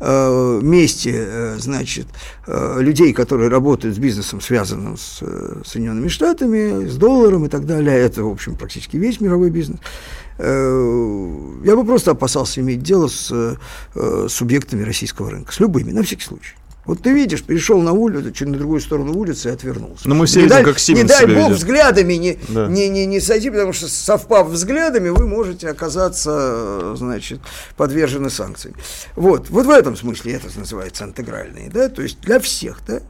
месте, э, значит, э, людей, которые работают с бизнесом, связанным с Соединенными Штатами, с долларом и так далее, это, в общем, практически весь мировой бизнес, я бы просто опасался иметь дело с субъектами российского рынка, с любыми, на всякий случай. Вот ты видишь, перешел на улицу, чуть на другую сторону улицы и отвернулся. Но мы все не видим, дай, как Сименс Не дай бог ведет. взглядами не, да. не, не, не сойти, потому что совпав взглядами, вы можете оказаться, значит, подвержены санкциям. Вот, вот в этом смысле это называется интегральные, да, то есть для всех, да.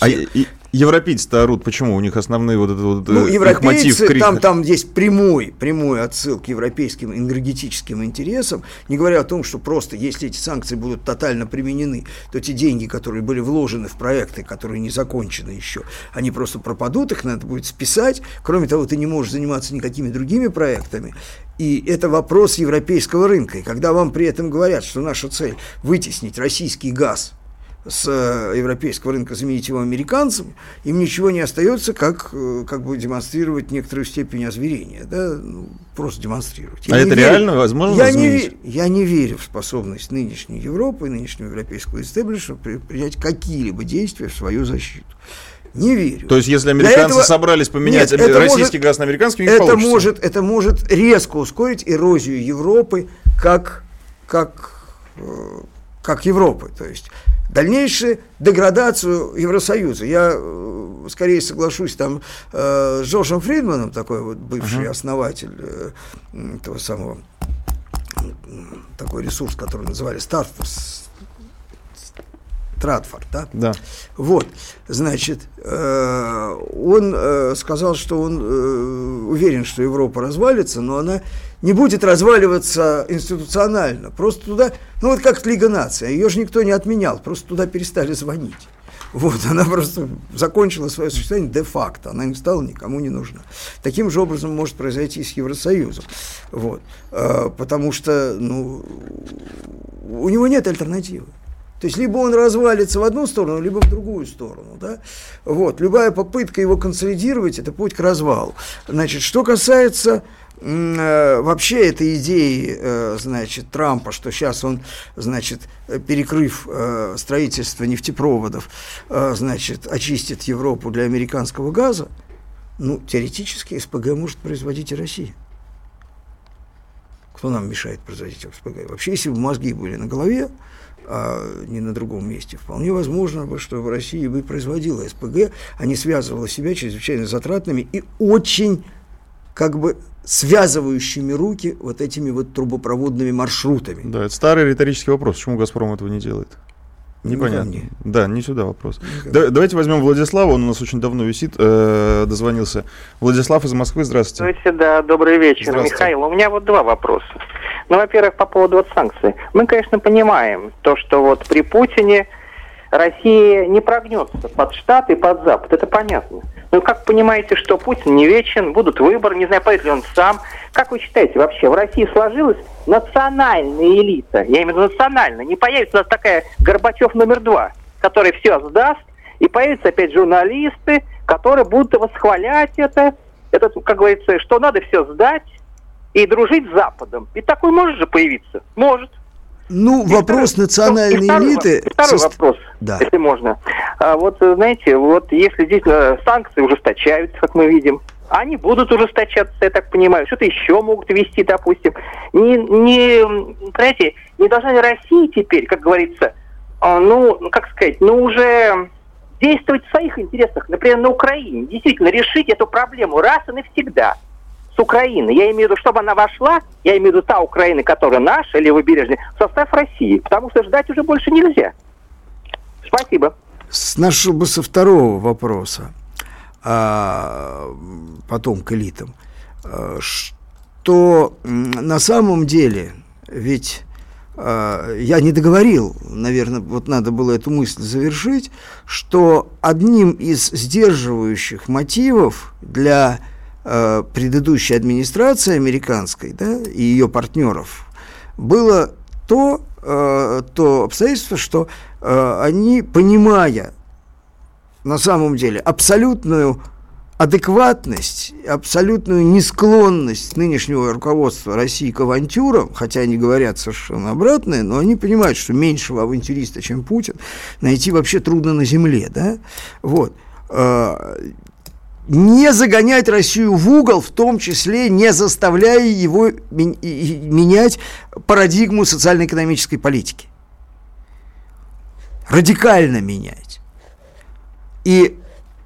А и, европейцы-то орут, почему? У них основные вот это вот ну, европейцы, мотив крик. Там, там есть прямой, прямой отсыл к европейским энергетическим интересам, не говоря о том, что просто если эти санкции будут тотально применены, то те деньги, которые были вложены в проекты, которые не закончены еще, они просто пропадут, их надо будет списать. Кроме того, ты не можешь заниматься никакими другими проектами. И это вопрос европейского рынка. И когда вам при этом говорят, что наша цель вытеснить российский газ с э, европейского рынка, заменить его американцам, им ничего не остается, как, э, как бы демонстрировать некоторую степень озверения, да, ну, просто демонстрировать. Я а это верю, реально возможно я не, я не верю в способность нынешней Европы нынешнего европейского истеблиша принять какие-либо действия в свою защиту. Не верю. То есть, если американцы этого... собрались поменять Нет, российский может... газ на американский, это получится. может, это может резко ускорить эрозию Европы как, как, э, как Европы. То есть дальнейшую деградацию Евросоюза. Я э, скорее соглашусь там э, с Джорджем Фридманом, такой вот бывший uh-huh. основатель э, этого самого такой ресурс, который называли Стартфорс, Тратфорд, да? Да. Вот, значит, э, он э, сказал, что он э, уверен, что Европа развалится, но она не будет разваливаться институционально. Просто туда, ну вот как Лига наций, ее же никто не отменял, просто туда перестали звонить. Вот, она просто закончила свое существование де-факто, она не стала никому не нужна. Таким же образом может произойти и с Евросоюзом. Вот, потому что, ну, у него нет альтернативы. То есть либо он развалится в одну сторону, либо в другую сторону. Да? Вот. Любая попытка его консолидировать – это путь к развалу. Значит, что касается э, вообще этой идеи, э, значит, Трампа, что сейчас он, значит, перекрыв э, строительство нефтепроводов, значит, очистит Европу для американского газа, ну, теоретически СПГ может производить и Россия. Кто нам мешает производить СПГ? Вообще, если бы мозги были на голове, а не на другом месте. Вполне возможно, что в России бы производила СПГ, а не связывала себя чрезвычайно затратными и очень как бы связывающими руки вот этими вот трубопроводными маршрутами. Да, это старый риторический вопрос, почему «Газпром» этого не делает? Непонятно. Не да, не сюда вопрос. Да, давайте возьмем Владислава, он у нас очень давно висит, э, дозвонился. Владислав из Москвы, здравствуйте. Здравствуйте, да, добрый вечер. Михаил, у меня вот два вопроса. Ну, во-первых, по поводу вот санкций. Мы, конечно, понимаем то, что вот при Путине Россия не прогнется под Штаты и под Запад. Это понятно. Ну, как понимаете, что Путин не вечен, будут выборы, не знаю, поедет ли он сам. Как вы считаете, вообще в России сложилась национальная элита? Я имею в виду национальная. Не появится у нас такая Горбачев номер два, который все сдаст, и появятся опять журналисты, которые будут восхвалять это, это, как говорится, что надо все сдать, и дружить с Западом. И такой может же появиться? Может. Ну, и вопрос второй, национальной и элиты... Второй, второй со... вопрос, да. если можно. А вот, знаете, вот если действительно санкции ужесточаются, как мы видим, они будут ужесточаться, я так понимаю. Что-то еще могут вести, допустим. Не, не, понимаете, не должна ли Россия теперь, как говорится, а, ну, как сказать, ну, уже действовать в своих интересах, например, на Украине, действительно решить эту проблему раз и навсегда – Украины. Я имею в виду, чтобы она вошла, я имею в виду та Украина, которая наша, левобережная, в состав России. Потому что ждать уже больше нельзя. Спасибо. Начал бы со второго вопроса, а потом к элитам. А, что на самом деле, ведь а, я не договорил, наверное, вот надо было эту мысль завершить, что одним из сдерживающих мотивов для Э, предыдущей администрации американской да, и ее партнеров было то, э, то обстоятельство, что э, они, понимая на самом деле абсолютную адекватность, абсолютную несклонность нынешнего руководства России к авантюрам, хотя они говорят совершенно обратное, но они понимают, что меньшего авантюриста, чем Путин, найти вообще трудно на земле, да, вот не загонять Россию в угол, в том числе не заставляя его менять парадигму социально-экономической политики. Радикально менять. И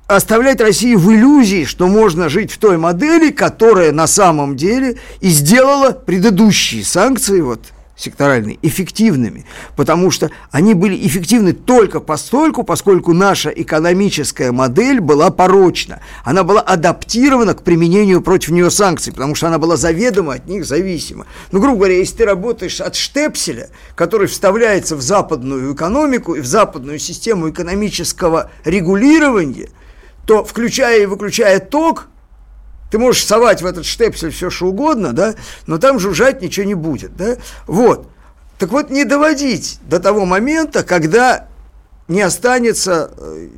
оставлять Россию в иллюзии, что можно жить в той модели, которая на самом деле и сделала предыдущие санкции, вот секторальные эффективными, потому что они были эффективны только постольку, поскольку наша экономическая модель была порочна. Она была адаптирована к применению против нее санкций, потому что она была заведомо от них зависима. Ну, грубо говоря, если ты работаешь от штепселя, который вставляется в западную экономику и в западную систему экономического регулирования, то, включая и выключая ток, ты можешь совать в этот штепсель все что угодно, да, но там жужжать ничего не будет, да. Вот. Так вот, не доводить до того момента, когда не останется, э,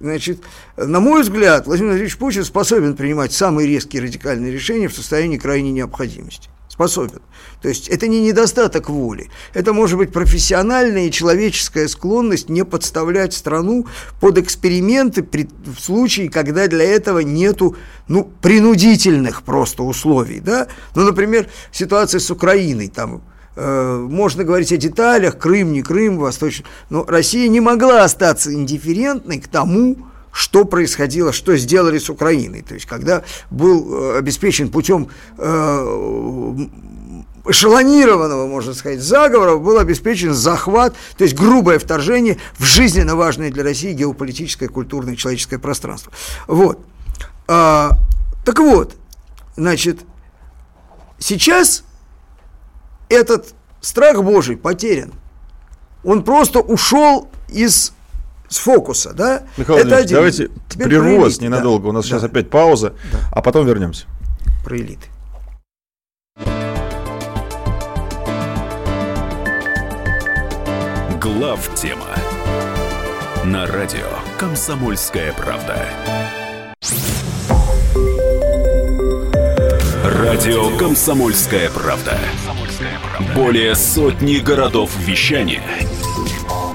значит, на мой взгляд, Владимир Владимирович Путин способен принимать самые резкие радикальные решения в состоянии крайней необходимости. Способен. То есть это не недостаток воли, это может быть профессиональная и человеческая склонность не подставлять страну под эксперименты при, в случае, когда для этого нету ну, принудительных просто условий. Да? Ну, например, ситуация с Украиной, там э, можно говорить о деталях, Крым, не Крым, Восточный, но Россия не могла остаться индифферентной к тому, что происходило, что сделали с Украиной. То есть, когда был э, обеспечен путем э, эшелонированного, можно сказать, заговора был обеспечен захват, то есть грубое вторжение в жизненно важное для России геополитическое, культурное, человеческое пространство. Вот. А, так вот, значит, сейчас этот страх Божий потерян. Он просто ушел из с фокуса, да? Михаил Это один. давайте Теперь прерву вас ненадолго. Да. У нас да. сейчас опять пауза, да. а потом вернемся. Про элиты. Глав тема на радио Комсомольская правда. Радио Комсомольская правда. Более сотни городов вещания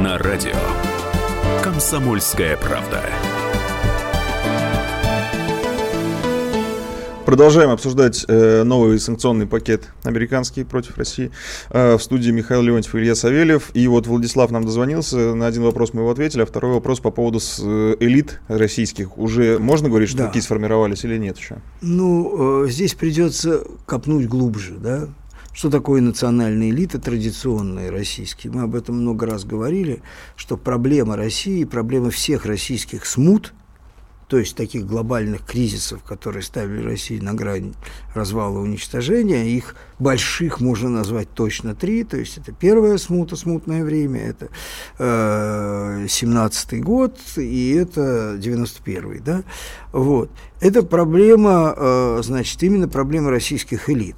на радио. Комсомольская правда. Продолжаем обсуждать э, новый санкционный пакет американский против России. Э, в студии Михаил Леонтьев и Илья Савельев. И вот Владислав нам дозвонился. На один вопрос мы его ответили, а второй вопрос по поводу с, э, элит российских. Уже можно говорить, что да. такие сформировались или нет еще? Ну, э, здесь придется копнуть глубже, да. Что такое национальная элита, традиционная российские? Мы об этом много раз говорили, что проблема России, проблема всех российских смут – то есть таких глобальных кризисов, которые ставили Россию на грань развала и уничтожения, их больших можно назвать точно три, то есть это первая смута, смутное время, это э, 17-й год и это 91-й, да, вот. Это проблема, э, значит, именно проблема российских элит,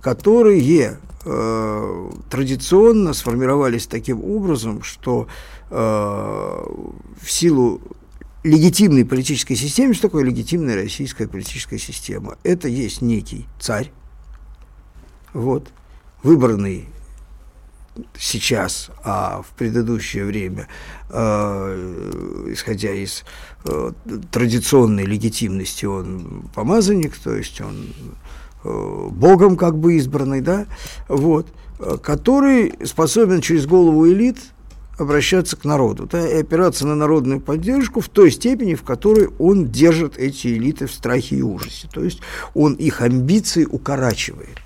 которые э, традиционно сформировались таким образом, что э, в силу легитимной политической системе, что такое легитимная российская политическая система? Это есть некий царь, вот, выбранный сейчас, а в предыдущее время, э, исходя из э, традиционной легитимности, он помазанник, то есть он Богом как бы избранный, да, вот, э, который способен через голову элит обращаться к народу да, и опираться на народную поддержку в той степени, в которой он держит эти элиты в страхе и ужасе. То есть он их амбиции укорачивает.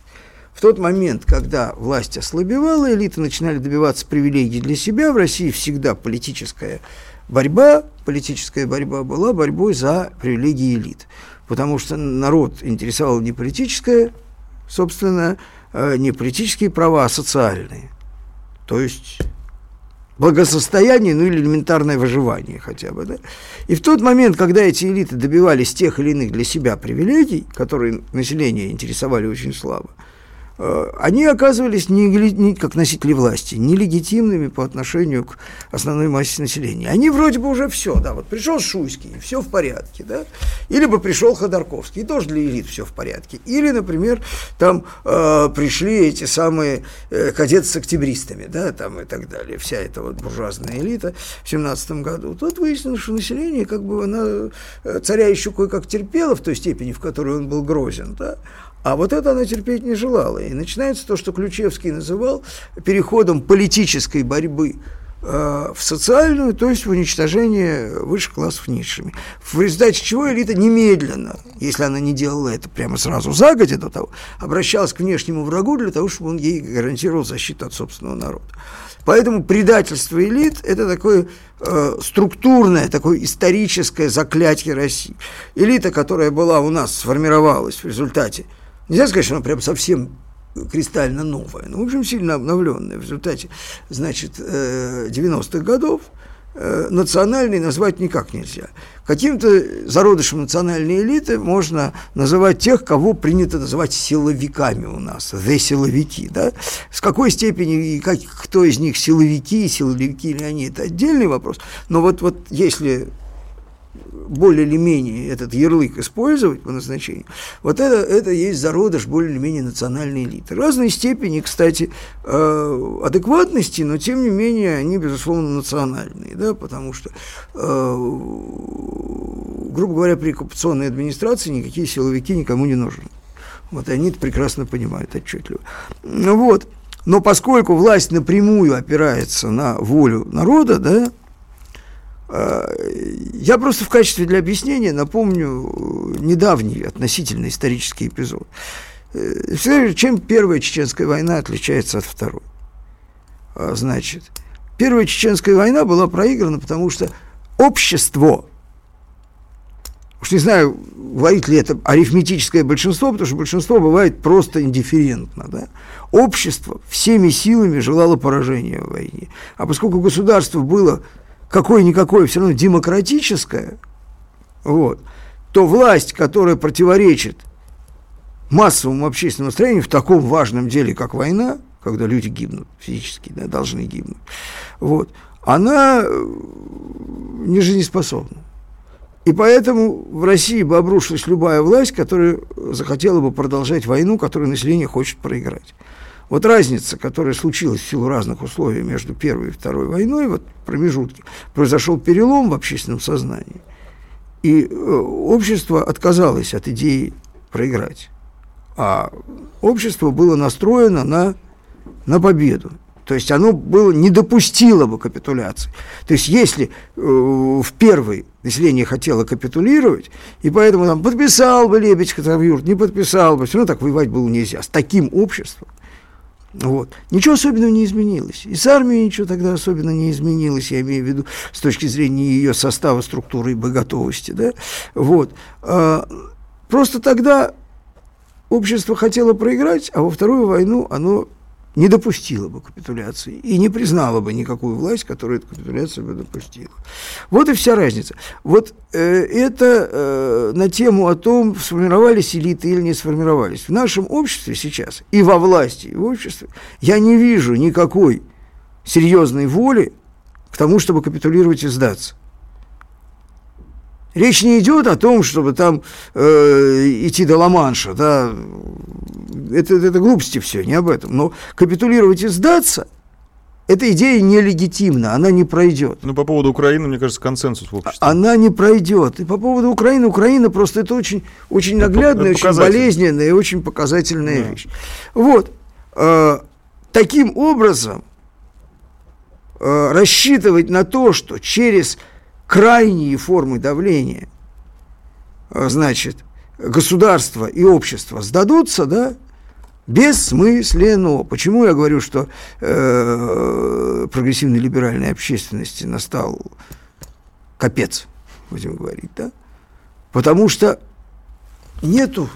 В тот момент, когда власть ослабевала, элиты начинали добиваться привилегий для себя, в России всегда политическая борьба, политическая борьба была борьбой за привилегии элит. Потому что народ интересовал не политическое, собственно, э, не политические права, а социальные. То есть благосостояние, ну или элементарное выживание хотя бы. Да? И в тот момент, когда эти элиты добивались тех или иных для себя привилегий, которые население интересовали очень слабо, они оказывались не, не как носители власти, нелегитимными по отношению к основной массе населения. Они вроде бы уже все, да, вот пришел Шуйский, все в порядке, да, или бы пришел Ходорковский, тоже для элит все в порядке. Или, например, там э, пришли эти самые э, кадеты с октябристами, да, там и так далее, вся эта вот буржуазная элита в семнадцатом году. Тут выяснилось, что население, как бы, она, э, царя еще кое-как терпело в той степени, в которой он был грозен, да, а вот это она терпеть не желала. И начинается то, что Ключевский называл переходом политической борьбы э, в социальную, то есть в уничтожение высших классов низшими. В результате чего элита немедленно, если она не делала это прямо сразу загодя до того, обращалась к внешнему врагу для того, чтобы он ей гарантировал защиту от собственного народа. Поэтому предательство элит – это такое э, структурное, такое историческое заклятие России. Элита, которая была у нас, сформировалась в результате – Нельзя сказать, что она прям совсем кристально новая, но, в общем, сильно обновленная. В результате, значит, 90-х э, годов э, национальной назвать никак нельзя. Каким-то зародышем национальной элиты можно называть тех, кого принято называть силовиками у нас, the силовики, да? С какой степени и как, кто из них силовики, силовики ли они, это отдельный вопрос. Но вот, вот если более или менее этот ярлык использовать по назначению, вот это, это есть зародыш более или менее национальной элиты. Разной степени, кстати, э, адекватности, но тем не менее они, безусловно, национальные, да, потому что, э, грубо говоря, при оккупационной администрации никакие силовики никому не нужны. Вот они это прекрасно понимают отчетливо. Ну вот. Но поскольку власть напрямую опирается на волю народа, да, я просто в качестве для объяснения напомню э, недавний относительно исторический эпизод. Э, чем Первая Чеченская война отличается от Второй? А, значит, Первая Чеченская война была проиграна, потому что общество, уж не знаю, говорит ли это арифметическое большинство, потому что большинство бывает просто индифферентно, да? Общество всеми силами желало поражения в войне. А поскольку государство было какое-никакое, все равно демократическое, вот, то власть, которая противоречит массовому общественному настроению в таком важном деле, как война, когда люди гибнут физически, да, должны гибнуть, вот, она э, не жизнеспособна. И поэтому в России бы обрушилась любая власть, которая захотела бы продолжать войну, которую население хочет проиграть. Вот разница, которая случилась в силу разных условий между Первой и Второй войной, вот в промежутке, произошел перелом в общественном сознании, и э, общество отказалось от идеи проиграть. А общество было настроено на, на победу. То есть оно было, не допустило бы капитуляции. То есть если э, в первой население хотело капитулировать, и поэтому там подписал бы Лебедь Хатавюрт, не подписал бы, все равно так воевать было нельзя. С таким обществом вот. Ничего особенного не изменилось. И с армией ничего тогда особенно не изменилось, я имею в виду с точки зрения ее состава, структуры и боеготовости. Да? Вот. А, просто тогда общество хотело проиграть, а во Вторую войну оно не допустила бы капитуляции и не признала бы никакую власть, которая эту капитуляцию бы допустила. Вот и вся разница. Вот э, это э, на тему о том, сформировались элиты или не сформировались. В нашем обществе сейчас, и во власти, и в обществе, я не вижу никакой серьезной воли к тому, чтобы капитулировать и сдаться. Речь не идет о том, чтобы там э, идти до Ла-Манша, да, это, это глупости все, не об этом. Но капитулировать и сдаться – эта идея нелегитимна, она не пройдет. Ну, по поводу Украины, мне кажется, консенсус в обществе. Она не пройдет. И по поводу Украины, Украина просто это очень, очень наглядная, очень болезненная и очень показательная да. вещь. Вот. Э, таким образом, э, рассчитывать на то, что через крайние формы давления, э, значит, государство и общество сдадутся, да, бессмысленно. Почему я говорю, что э, прогрессивной либеральной общественности настал капец, будем говорить, да? Потому что нету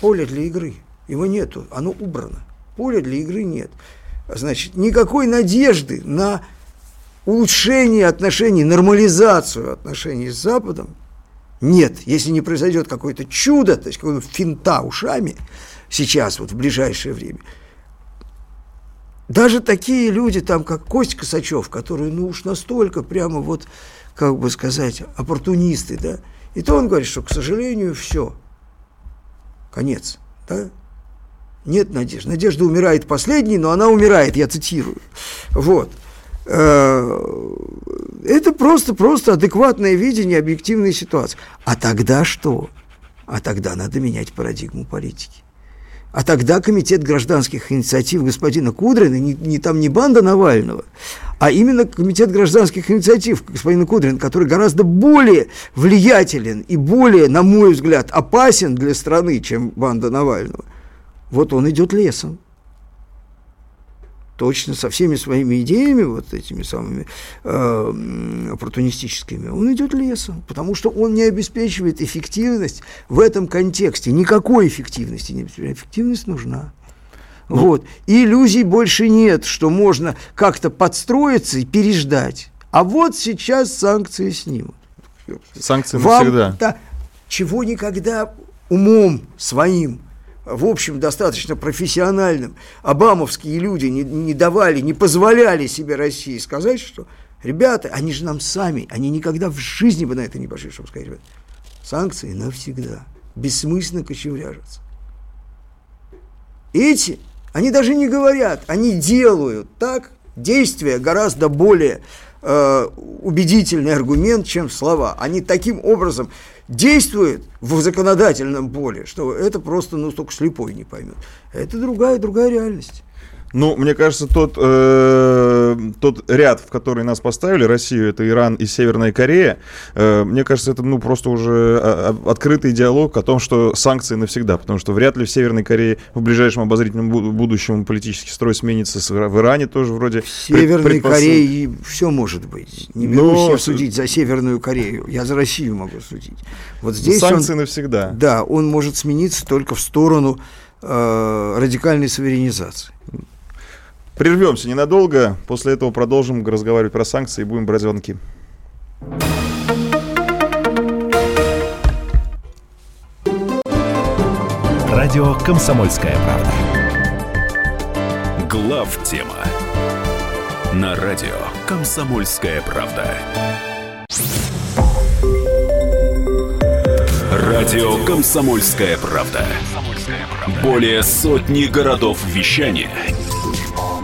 поля для игры, его нету, оно убрано. Поля для игры нет. Значит, никакой надежды на улучшение отношений, нормализацию отношений с Западом нет. Если не произойдет какое-то чудо, то есть какое-то финта ушами, сейчас, вот в ближайшее время. Даже такие люди, там, как Костя Косачев, которые, ну уж настолько прямо вот, как бы сказать, оппортунисты, да, и то он говорит, что, к сожалению, все, конец, да, нет надежды. Надежда умирает последней, но она умирает, я цитирую. Вот. Э, это просто, просто адекватное видение объективной ситуации. А тогда что? А тогда надо менять парадигму политики. А тогда комитет гражданских инициатив господина Кудрина, не, не там не банда Навального, а именно комитет гражданских инициатив господина Кудрина, который гораздо более влиятелен и более, на мой взгляд, опасен для страны, чем банда Навального, вот он идет лесом точно со всеми своими идеями, вот этими самыми э, оппортунистическими, он идет лесом, потому что он не обеспечивает эффективность в этом контексте. Никакой эффективности не обеспечивает. Эффективность нужна. Ну, вот. И иллюзий больше нет, что можно как-то подстроиться и переждать. А вот сейчас санкции снимут. Санкции Вам, навсегда. Да, чего никогда умом своим в общем, достаточно профессиональным, обамовские люди не, не давали, не позволяли себе России сказать, что ребята, они же нам сами, они никогда в жизни бы на это не пошли, чтобы сказать, ребята, санкции навсегда, бессмысленно кочевряжутся. Эти, они даже не говорят, они делают так, действия гораздо более э, убедительный аргумент, чем слова. Они таким образом действует в законодательном поле, что это просто, ну, только слепой не поймет. Это другая, другая реальность. Ну, мне кажется, тот, э, тот ряд, в который нас поставили, Россию, это Иран и Северная Корея, э, мне кажется, это ну, просто уже а, а, открытый диалог о том, что санкции навсегда, потому что вряд ли в Северной Корее в ближайшем обозрительном будущем политический строй сменится, в Иране тоже вроде... В Северной предпосыл... Корее все может быть. Не берусь Но... я судить за Северную Корею, я за Россию могу судить. Вот здесь Санкции он, навсегда. Да, он может смениться только в сторону э, радикальной суверенизации. Прервемся ненадолго, после этого продолжим разговаривать про санкции и будем брать звонки. Радио «Комсомольская правда». Глав тема на радио «Комсомольская правда». Радио «Комсомольская правда». Более сотни городов вещания –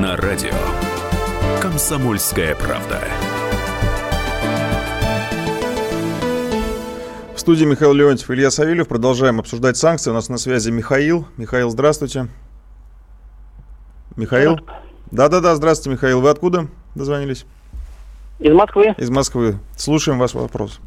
на радио «Комсомольская правда». В студии Михаил Леонтьев, Илья Савельев. Продолжаем обсуждать санкции. У нас на связи Михаил. Михаил, здравствуйте. Михаил? Да-да-да, здравствуйте, Михаил. Вы откуда дозвонились? Из Москвы. Из Москвы. Слушаем ваш вопрос.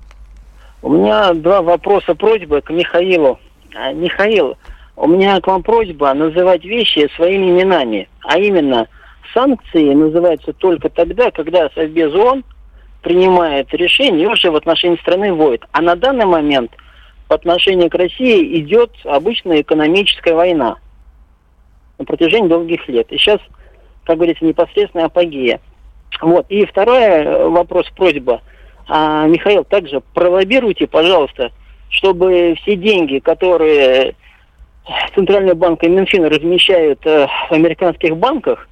У меня два вопроса, просьбы к Михаилу. А, Михаил, у меня к вам просьба называть вещи своими именами, а именно – санкции называются только тогда, когда Совбез ООН принимает решение уже в отношении страны вводит. А на данный момент по отношению к России идет обычная экономическая война на протяжении долгих лет. И сейчас, как говорится, непосредственная апогея. Вот. И второй э, вопрос, просьба. А, Михаил, также пролоббируйте, пожалуйста, чтобы все деньги, которые Центральный банк и Минфин размещают э, в американских банках,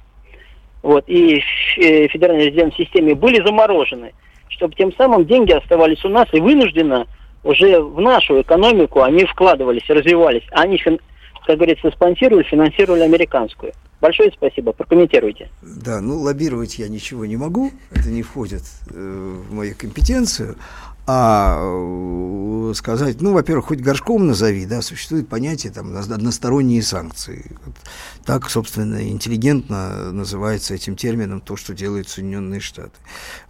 вот, и в э, федеральной резервной системе были заморожены, чтобы тем самым деньги оставались у нас и вынужденно уже в нашу экономику они вкладывались, развивались. Они, как говорится, спонсировали, финансировали американскую. Большое спасибо. Прокомментируйте. Да, ну лоббировать я ничего не могу, это не входит э, в мою компетенцию. А э, сказать, ну, во-первых, хоть горшком назови, да, существует понятие там односторонние санкции. Вот так, собственно, интеллигентно называется этим термином то, что делают Соединенные Штаты.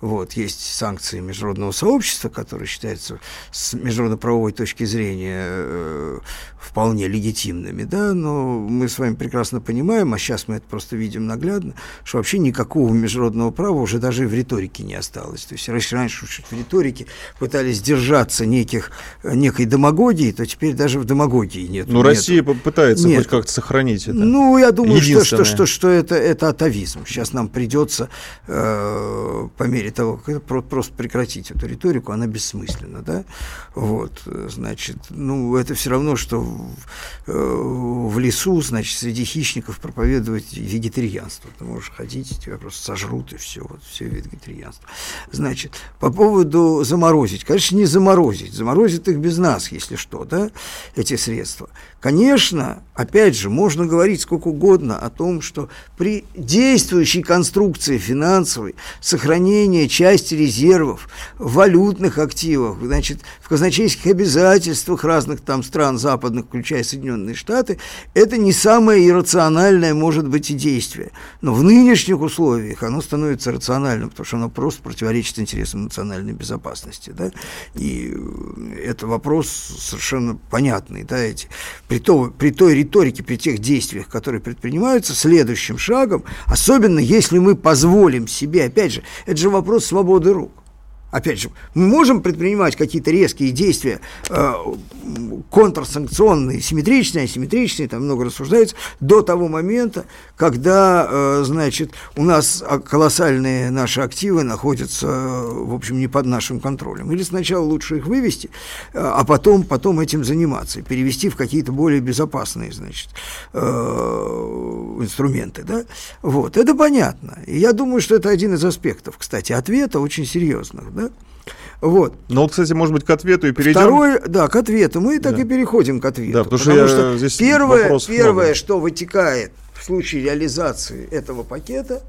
Вот, есть санкции международного сообщества, которые считаются с международно-правовой точки зрения э, вполне легитимными, да, но мы с вами прекрасно понимаем, а сейчас мы это просто видим наглядно, что вообще никакого международного права уже даже в риторике не осталось. То есть раньше в риторике пытались держаться неких, некой демагогии, то теперь даже в демагогии нет. Но Россия пытается нет. хоть как-то сохранить это. Ну, я думаю, что, что, что, что это, это атовизм. Сейчас нам придется э, по мере того, как просто прекратить эту риторику, она бессмысленна, да, вот, значит, ну, это все равно, что в, э, в лесу, значит, среди хищников проповедовать вегетарианство. Ты можешь ходить, тебя просто сожрут, и все, вот, все вегетарианство. Значит, по поводу заморозить. Конечно, не заморозить. Заморозит их без нас, если что, да, эти средства. Конечно, опять же, можно говорить сколько угодно о том, что при действующей конструкции финансовой сохранение части резервов в валютных активах, значит, в казначейских обязательствах разных там стран западных, включая Соединенные Штаты, это не самое иррациональное может быть и действие. Но в нынешних условиях оно становится рациональным, потому что оно просто противоречит интересам национальной безопасности. Да? И это вопрос совершенно понятный. Да, эти при, то, при той риторике, при тех действиях, которые предпринимаются, следующим шагом, особенно если мы позволим себе, опять же, это же вопрос свободы рук. Опять же, мы можем предпринимать какие-то резкие действия э, контрсанкционные, симметричные, асимметричные, там много рассуждается, до того момента, когда, э, значит, у нас колоссальные наши активы находятся, в общем, не под нашим контролем. Или сначала лучше их вывести, э, а потом, потом этим заниматься, перевести в какие-то более безопасные, значит, э, инструменты, да? Вот, это понятно. И я думаю, что это один из аспектов, кстати, ответа очень серьезных, да? Вот. Ну, вот, кстати, может быть, к ответу и перейдем. Второе, да, к ответу. Мы так да. и переходим к ответу. Да, потому, потому что, что здесь первое, первое что вытекает в случае реализации этого пакета,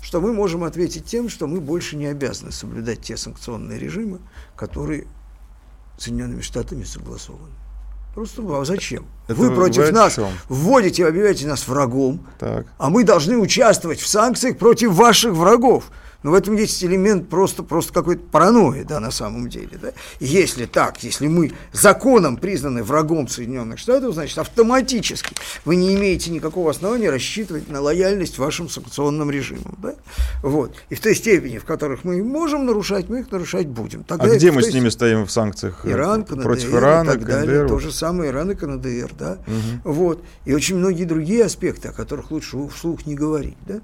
что мы можем ответить тем, что мы больше не обязаны соблюдать те санкционные режимы, которые Соединенными Штатами согласованы. Просто а зачем? Это вы против вы нас вводите, объявляете нас врагом, так. а мы должны участвовать в санкциях против ваших врагов. Но в этом есть элемент просто, просто какой-то паранойи, да, на самом деле. Да? Если так, если мы законом признаны врагом Соединенных Штатов, значит, автоматически вы не имеете никакого основания рассчитывать на лояльность вашим санкционным режимам. Да? Вот. И в той степени, в которых мы можем нарушать, мы их нарушать будем. Тогда а где мы с ними стоим в санкциях? Иран, КНДР против Ирана, и так далее. КНДР. То же самое Иран и КНДР. Да? Угу. Вот. И очень многие другие аспекты, о которых лучше вслух не говорить. Да?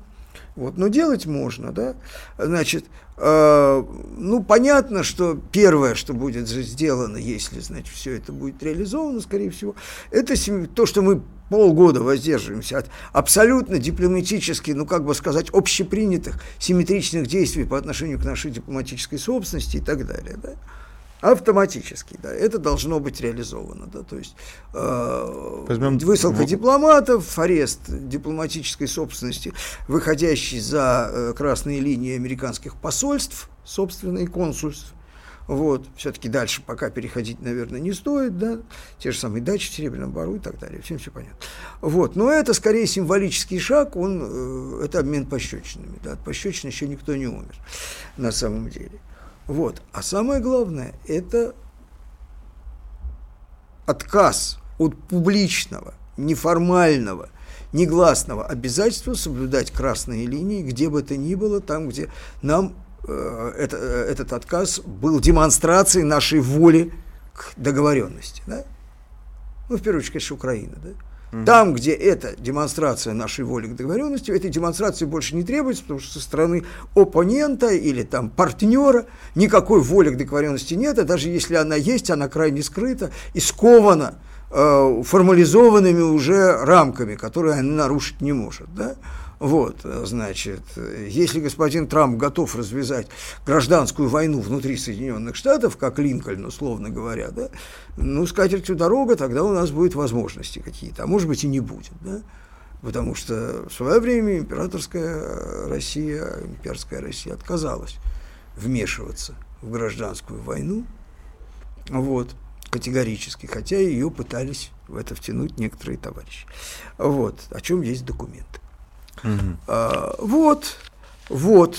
Вот, но делать можно, да. Значит, э, ну, понятно, что первое, что будет сделано, если, значит, все это будет реализовано, скорее всего, это то, что мы полгода воздерживаемся от абсолютно дипломатически, ну, как бы сказать, общепринятых симметричных действий по отношению к нашей дипломатической собственности и так далее, да автоматически, да, это должно быть реализовано, да, то есть э, Возьмем... высылка дипломатов, арест дипломатической собственности, выходящий за э, красные линии американских посольств, собственно, и консульств, вот, все-таки дальше пока переходить, наверное, не стоит, да, те же самые дачи в Серебряном Бару и так далее, всем все понятно. Вот, но это скорее символический шаг, он, э, это обмен пощечинами, да, от пощечин еще никто не умер, на самом деле. Вот. А самое главное – это отказ от публичного, неформального, негласного обязательства соблюдать красные линии, где бы то ни было, там, где нам э, это, э, этот отказ был демонстрацией нашей воли к договоренности. Да? Ну, в первую очередь, конечно, Украина. Да? Там, где эта демонстрация нашей воли к договоренности, этой демонстрации больше не требуется, потому что со стороны оппонента или там партнера никакой воли к договоренности нет, а даже если она есть, она крайне скрыта и скована э, формализованными уже рамками, которые она нарушить не может. Да? Вот, значит, если господин Трамп готов развязать гражданскую войну внутри Соединенных Штатов, как Линкольн, условно говоря, да, ну, с катертью дорога, тогда у нас будут возможности какие-то, а может быть и не будет, да, потому что в свое время императорская Россия, имперская Россия отказалась вмешиваться в гражданскую войну Вот, категорически, хотя ее пытались в это втянуть некоторые товарищи. Вот, о чем есть документы. Угу. А, вот, вот.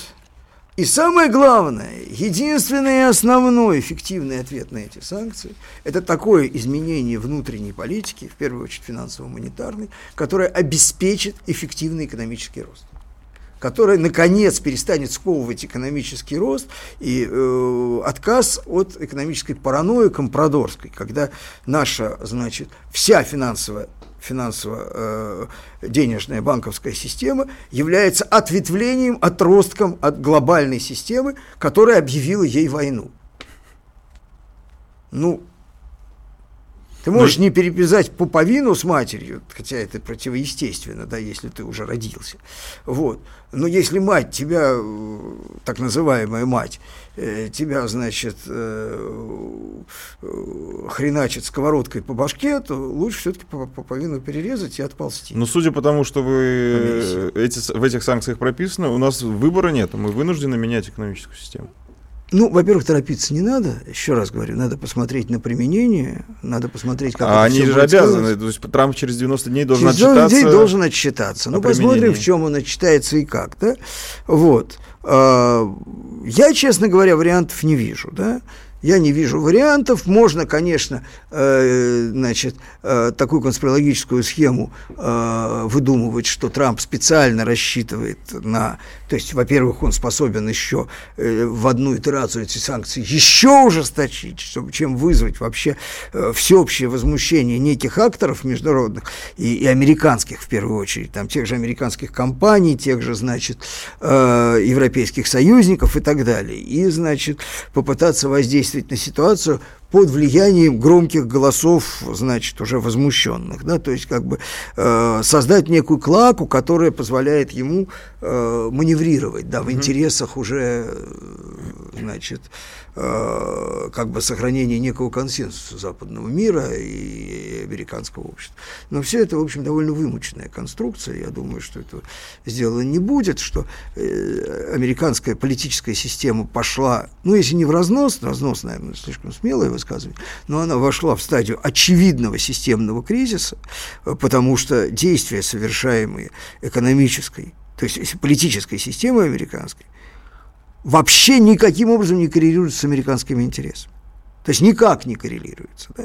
И самое главное, единственный и основной эффективный ответ на эти санкции – это такое изменение внутренней политики, в первую очередь финансово-монетарной, которое обеспечит эффективный экономический рост которое, наконец, перестанет сковывать экономический рост и э, отказ от экономической паранойи компрадорской, когда наша, значит, вся финансовая финансово-денежная э, банковская система является ответвлением, отростком от глобальной системы, которая объявила ей войну. Ну, ты можешь ну, не переписать пуповину с матерью, хотя это противоестественно, да, если ты уже родился. Вот. Но если мать тебя, э, так называемая мать, э, тебя, значит, э, хреначит сковородкой по башке, то лучше все-таки пуповину перерезать и отползти. Ну, судя по тому, что вы эти, в этих санкциях прописано, у нас выбора нет, мы вынуждены менять экономическую систему. Ну, во-первых, торопиться не надо. Еще раз говорю, надо посмотреть на применение, надо посмотреть, как а они же обязаны, сделать. то есть Трамп через 90 дней должен через 90 отчитаться. дней должен отчитаться. Ну, посмотрим, в чем он отчитается и как, да. Вот. А, я, честно говоря, вариантов не вижу, да. Я не вижу вариантов. Можно, конечно, э, значит, э, такую конспирологическую схему э, выдумывать, что Трамп специально рассчитывает на... То есть, во-первых, он способен еще э, в одну итерацию эти санкции еще ужесточить, чтобы чем вызвать вообще э, всеобщее возмущение неких акторов международных и, и американских, в первую очередь, там, тех же американских компаний, тех же, значит, э, европейских союзников и так далее. И, значит, попытаться воздействовать воздействовать на ситуацию под влиянием громких голосов, значит, уже возмущенных, да, то есть как бы э, создать некую клаку, которая позволяет ему э, маневрировать, да, в интересах уже, э, значит, э, как бы сохранения некого консенсуса западного мира и американского общества. Но все это, в общем, довольно вымученная конструкция, я думаю, что это сделано не будет, что э, американская политическая система пошла, ну, если не в разнос, разнос, наверное, слишком смелое высказывать, но она вошла в стадию очевидного системного кризиса, потому что действия, совершаемые экономической, то есть политической системой американской, вообще никаким образом не коррелируются с американскими интересами. То есть никак не коррелируются. Да?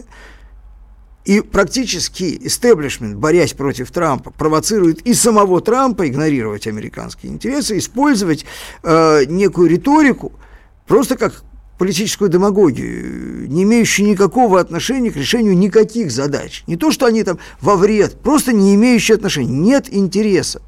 И практически истеблишмент, борясь против Трампа, провоцирует и самого Трампа игнорировать американские интересы, использовать э, некую риторику просто как политическую демагогию, не имеющую никакого отношения к решению никаких задач. Не то, что они там во вред, просто не имеющие отношения. Нет интереса.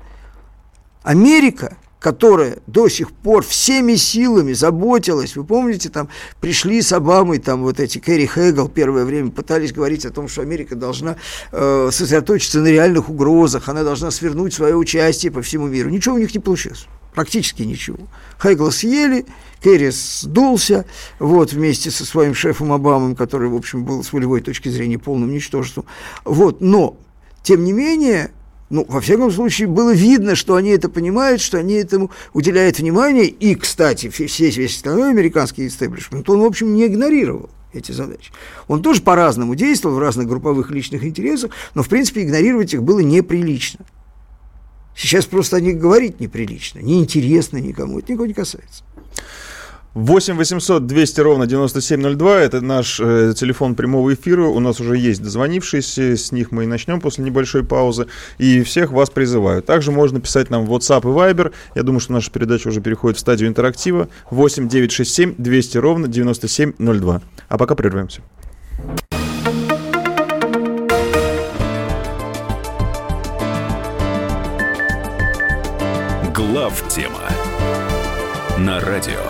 Америка которая до сих пор всеми силами заботилась. Вы помните, там пришли с Обамой, там вот эти Кэрри Хэгл первое время пытались говорить о том, что Америка должна э, сосредоточиться на реальных угрозах, она должна свернуть свое участие по всему миру. Ничего у них не получилось. Практически ничего. Хэгла съели, Керри сдулся, вот, вместе со своим шефом Обамом, который, в общем, был с волевой точки зрения полным ничтожеством. Вот, но, тем не менее, ну, во всяком случае, было видно, что они это понимают, что они этому уделяют внимание. И, кстати, весь, весь остальной американский истеблишмент, он, в общем, не игнорировал эти задачи. Он тоже по-разному действовал в разных групповых личных интересах, но, в принципе, игнорировать их было неприлично. Сейчас просто о них говорить неприлично, неинтересно никому, это никого не касается. 8 800 200 ровно 9702, это наш э, телефон прямого эфира, у нас уже есть дозвонившиеся, с них мы и начнем после небольшой паузы, и всех вас призываю. Также можно писать нам в WhatsApp и Viber, я думаю, что наша передача уже переходит в стадию интерактива, 8 967 200 ровно 9702. А пока прервемся. Глав тема на радио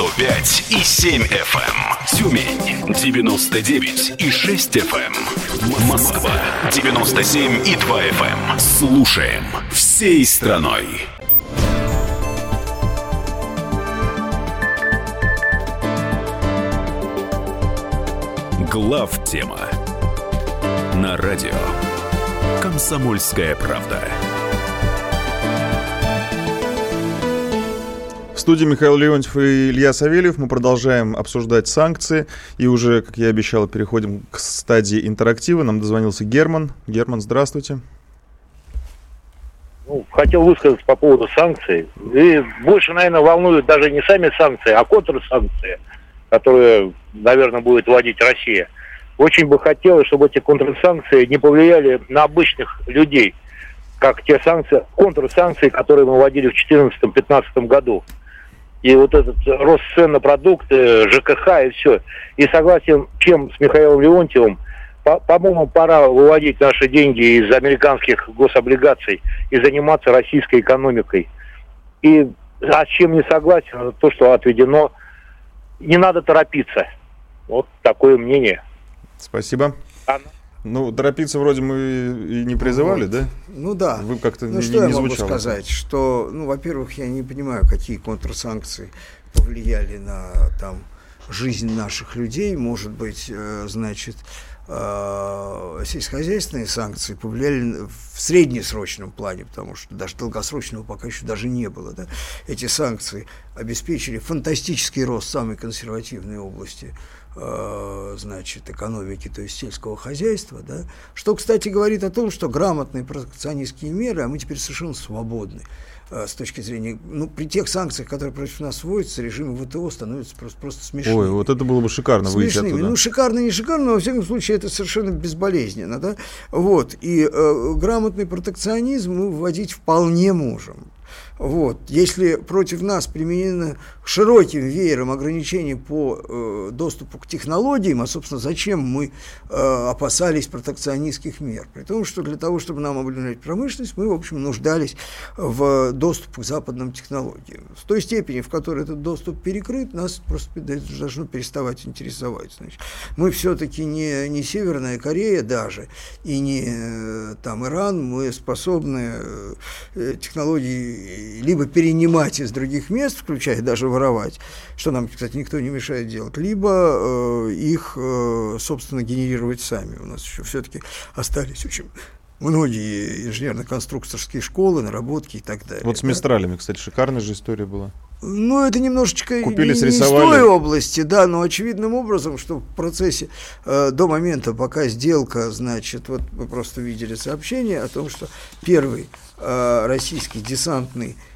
105 и 7 FM. Эм. Тюмень 99 и 6 FM. Эм. Москва 97 и 2 FM. Эм. Слушаем всей страной. Глав тема на радио. Комсомольская правда. В студии Михаил Леонтьев и Илья Савельев. Мы продолжаем обсуждать санкции. И уже, как я обещал, переходим к стадии интерактива. Нам дозвонился Герман. Герман, здравствуйте. Ну, хотел высказаться по поводу санкций. И больше, наверное, волнуют даже не сами санкции, а контрсанкции, которые, наверное, будет вводить Россия. Очень бы хотелось, чтобы эти контрсанкции не повлияли на обычных людей, как те санкции, контрсанкции, которые мы вводили в 2014-2015 году и вот этот рост цен на продукты, ЖКХ и все. И согласен чем с Михаилом Леонтьевым, по-моему, пора выводить наши деньги из американских гособлигаций и заниматься российской экономикой. И а с чем не согласен, то, что отведено, не надо торопиться. Вот такое мнение. Спасибо. Анна. Ну, торопиться вроде мы и не призывали, вот. да? Ну да. Вы как-то ну, не, что не я могу сказать? Что, ну, во-первых, я не понимаю, какие контрсанкции повлияли на там жизнь наших людей. Может быть, э, значит, э, сельскохозяйственные санкции повлияли в среднесрочном плане, потому что даже долгосрочного пока еще даже не было. Да? Эти санкции обеспечили фантастический рост самой консервативной области значит, экономики, то есть сельского хозяйства, да, что, кстати, говорит о том, что грамотные протекционистские меры, а мы теперь совершенно свободны э, с точки зрения, ну, при тех санкциях, которые против нас вводятся, режимы ВТО становятся просто, просто смешными. Ой, вот это было бы шикарно выйти оттуда. Ну, шикарно, не шикарно, но, во всяком случае, это совершенно безболезненно, да, вот, и э, грамотный протекционизм мы вводить вполне можем. Вот. Если против нас применено широким веером ограничений по э, доступу к технологиям, а, собственно, зачем мы э, опасались протекционистских мер? При том, что для того, чтобы нам обновлять промышленность, мы, в общем, нуждались в доступе к западным технологиям. В той степени, в которой этот доступ перекрыт, нас просто должно переставать интересовать. Значит, мы все-таки не, не Северная Корея даже, и не э, там Иран, мы способны э, технологии либо перенимать из других мест, включая даже воровать, что нам, кстати, никто не мешает делать, либо э, их, э, собственно, генерировать сами. У нас еще все-таки остались очень многие инженерно-конструкторские школы, наработки и так далее. Вот с Мистралями, кстати, шикарная же история была. Ну, это немножечко Купили, не, не из той области, да, но очевидным образом, что в процессе э, до момента, пока сделка, значит, вот мы просто видели сообщение о том, что первый российский десантный Э,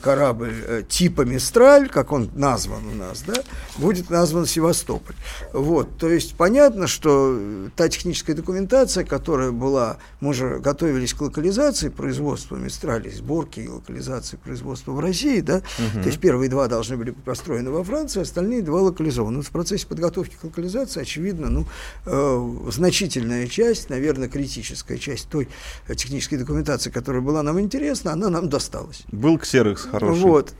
корабль э, типа «Мистраль», как он назван у нас, да, будет назван «Севастополь». Вот, то есть понятно, что та техническая документация, которая была, мы же готовились к локализации производства «Мистрали», сборки и локализации производства в России, да, угу. то есть первые два должны были быть построены во Франции, остальные два локализованы. в процессе подготовки к локализации, очевидно, ну, э, значительная часть, наверное, критическая часть той технической документации, которая была нам интересна, она нам досталась. Был ксерокс хороший. Вот.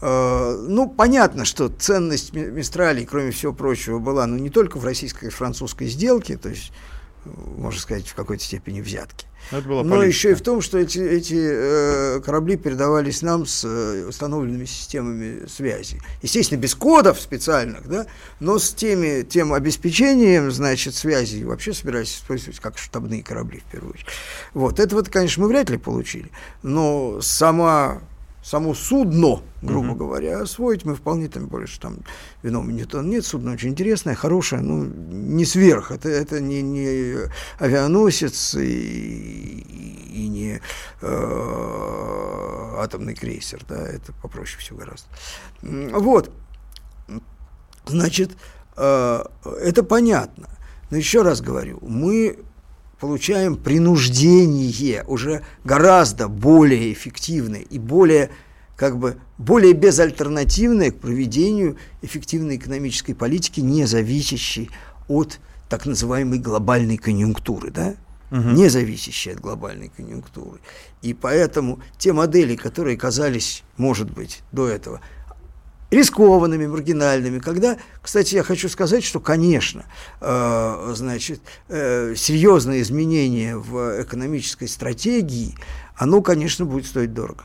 Э, ну, понятно, что ценность Мистралей, кроме всего прочего, была ну, не только в российской и французской сделке, то есть, можно сказать, в какой-то степени взятки. Но, но еще и в том, что эти, эти э, корабли передавались нам с э, установленными системами связи. Естественно, без кодов специальных, да, но с теми, тем обеспечением, значит, связи вообще собирались использовать как штабные корабли, в первую очередь. Вот, это вот, конечно, мы вряд ли получили, но сама само судно, грубо uh-huh. говоря, освоить мы вполне, там больше там вином нет, нет, судно очень интересное, хорошее, ну, не сверх, это, это не, не авианосец и, и не э, атомный крейсер, да, это попроще все гораздо. Вот, значит, э, это понятно, но еще раз говорю, мы получаем принуждение уже гораздо более эффективное и более как бы более безальтернативное к проведению эффективной экономической политики, не зависящей от так называемой глобальной конъюнктуры, да? угу. не зависящей от глобальной конъюнктуры. И поэтому те модели, которые казались, может быть, до этого рискованными, маргинальными, когда, кстати, я хочу сказать, что, конечно, э, значит, э, серьезное изменение в экономической стратегии, оно, конечно, будет стоить дорого.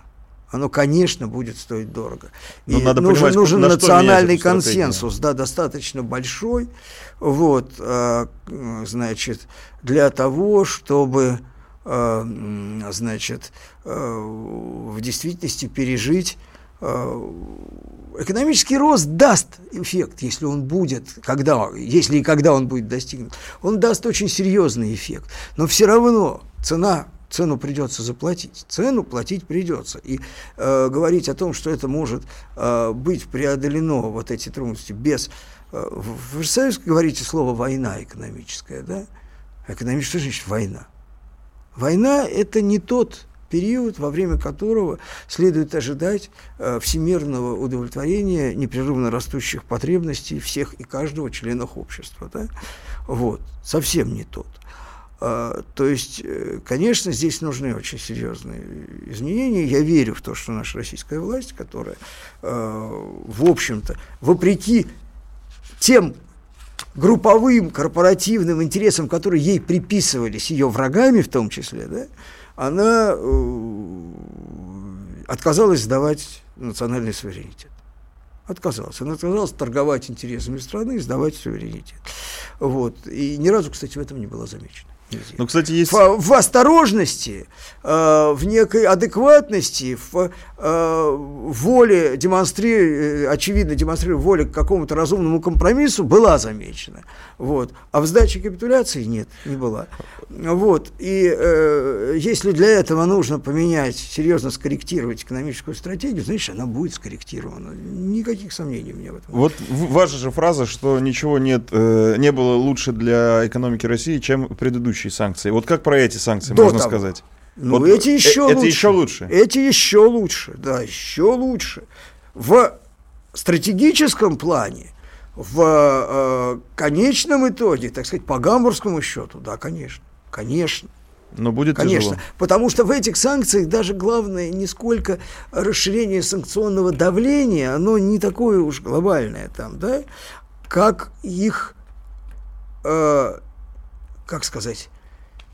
оно, конечно, будет стоить дорого. Но и надо нужен, понимать, нужен национальный консенсус, да, достаточно большой, вот, э, значит, для того, чтобы, э, значит, э, в действительности пережить экономический рост даст эффект, если он будет, когда, если и когда он будет достигнут. Он даст очень серьезный эффект. Но все равно цена цену придется заплатить. Цену платить придется. И э, говорить о том, что это может э, быть преодолено, вот эти трудности, без... Э, вы же сами говорите слово «война экономическая», да? Экономическая, что значит война? Война – это не тот период, во время которого следует ожидать э, всемирного удовлетворения непрерывно растущих потребностей всех и каждого членов общества. Да? Вот, совсем не тот. А, то есть, э, конечно, здесь нужны очень серьезные изменения. Я верю в то, что наша российская власть, которая, а, в общем-то, вопреки тем групповым корпоративным интересам, которые ей приписывались ее врагами в том числе, да, она э, отказалась сдавать национальный суверенитет. Отказалась. Она отказалась торговать интересами страны и сдавать суверенитет. Вот. И ни разу, кстати, в этом не было замечено. Ну, кстати, есть... В, в осторожности, э, в некой адекватности, в э, воле демонстрируя, очевидно демонстрируя воле к какому-то разумному компромиссу была замечена. Вот. А в сдаче капитуляции нет, не была. Вот. И э, если для этого нужно поменять, серьезно скорректировать экономическую стратегию, значит, она будет скорректирована. Никаких сомнений у меня в этом. Вот ваша же фраза, что ничего нет, э, не было лучше для экономики России, чем предыдущие санкции. Вот как про эти санкции До можно того. сказать? Ну, вот эти еще э, лучше. еще лучше. Эти еще лучше, да, еще лучше. В стратегическом плане, в э, конечном итоге, так сказать, по гамбургскому счету, да, конечно, конечно. Но будет Конечно, тяжело. потому что в этих санкциях даже главное не сколько расширение санкционного давления, оно не такое уж глобальное там, да, как их, э, как сказать,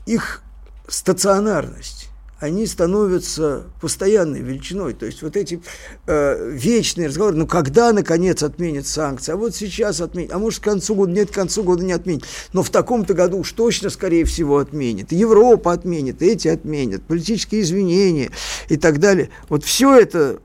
их стационарность они становятся постоянной величиной. То есть вот эти э, вечные разговоры, ну когда, наконец, отменят санкции, а вот сейчас отменят, а может, к концу года, нет, к концу года не отменят, но в таком-то году уж точно, скорее всего, отменят. Европа отменит, эти отменят, политические извинения и так далее. Вот все это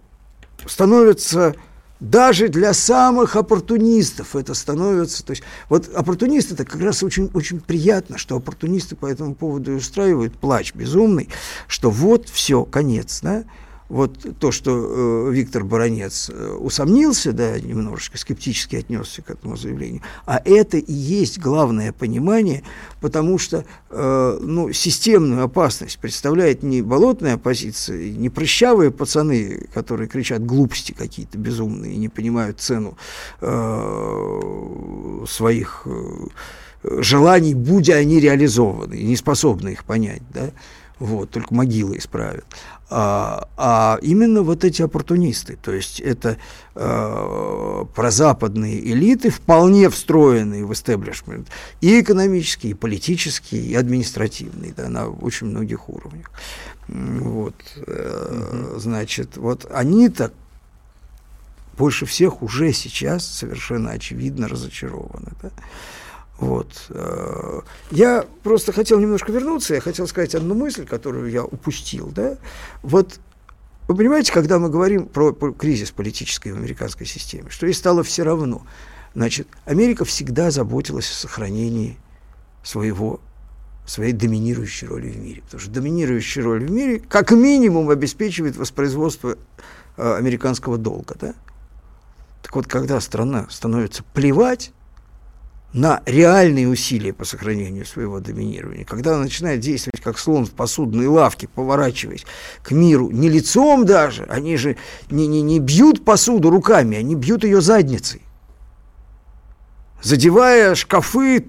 становится даже для самых оппортунистов это становится... То есть, вот оппортунисты это как раз очень, очень приятно, что оппортунисты по этому поводу устраивают плач безумный, что вот все, конец, да, вот то, что э, Виктор Баранец э, усомнился, да, немножечко скептически отнесся к этому заявлению, а это и есть главное понимание, потому что э, ну, системную опасность представляет не болотная оппозиция, не прыщавые пацаны, которые кричат глупости какие-то безумные и не понимают цену э, своих э, желаний, будь они реализованы, не способны их понять, да, вот, только могилы исправят а, а именно вот эти оппортунисты, то есть это э, прозападные элиты, вполне встроенные в истеблишмент, и экономические, и политические, и административные, да, на очень многих уровнях. Вот, э, угу. значит, вот они-то больше всех уже сейчас совершенно очевидно разочарованы. Да? Вот. Э, я просто хотел немножко вернуться, я хотел сказать одну мысль, которую я упустил. Да? Вот вы понимаете, когда мы говорим про, кризис политической в американской системе, что ей стало все равно. Значит, Америка всегда заботилась о сохранении своего, своей доминирующей роли в мире. Потому что доминирующая роль в мире как минимум обеспечивает воспроизводство э, американского долга. Да? Так вот, когда страна становится плевать на реальные усилия по сохранению своего доминирования, когда она начинает действовать как слон в посудной лавке, поворачиваясь к миру, не лицом даже, они же не, не, не бьют посуду руками, они бьют ее задницей, задевая шкафы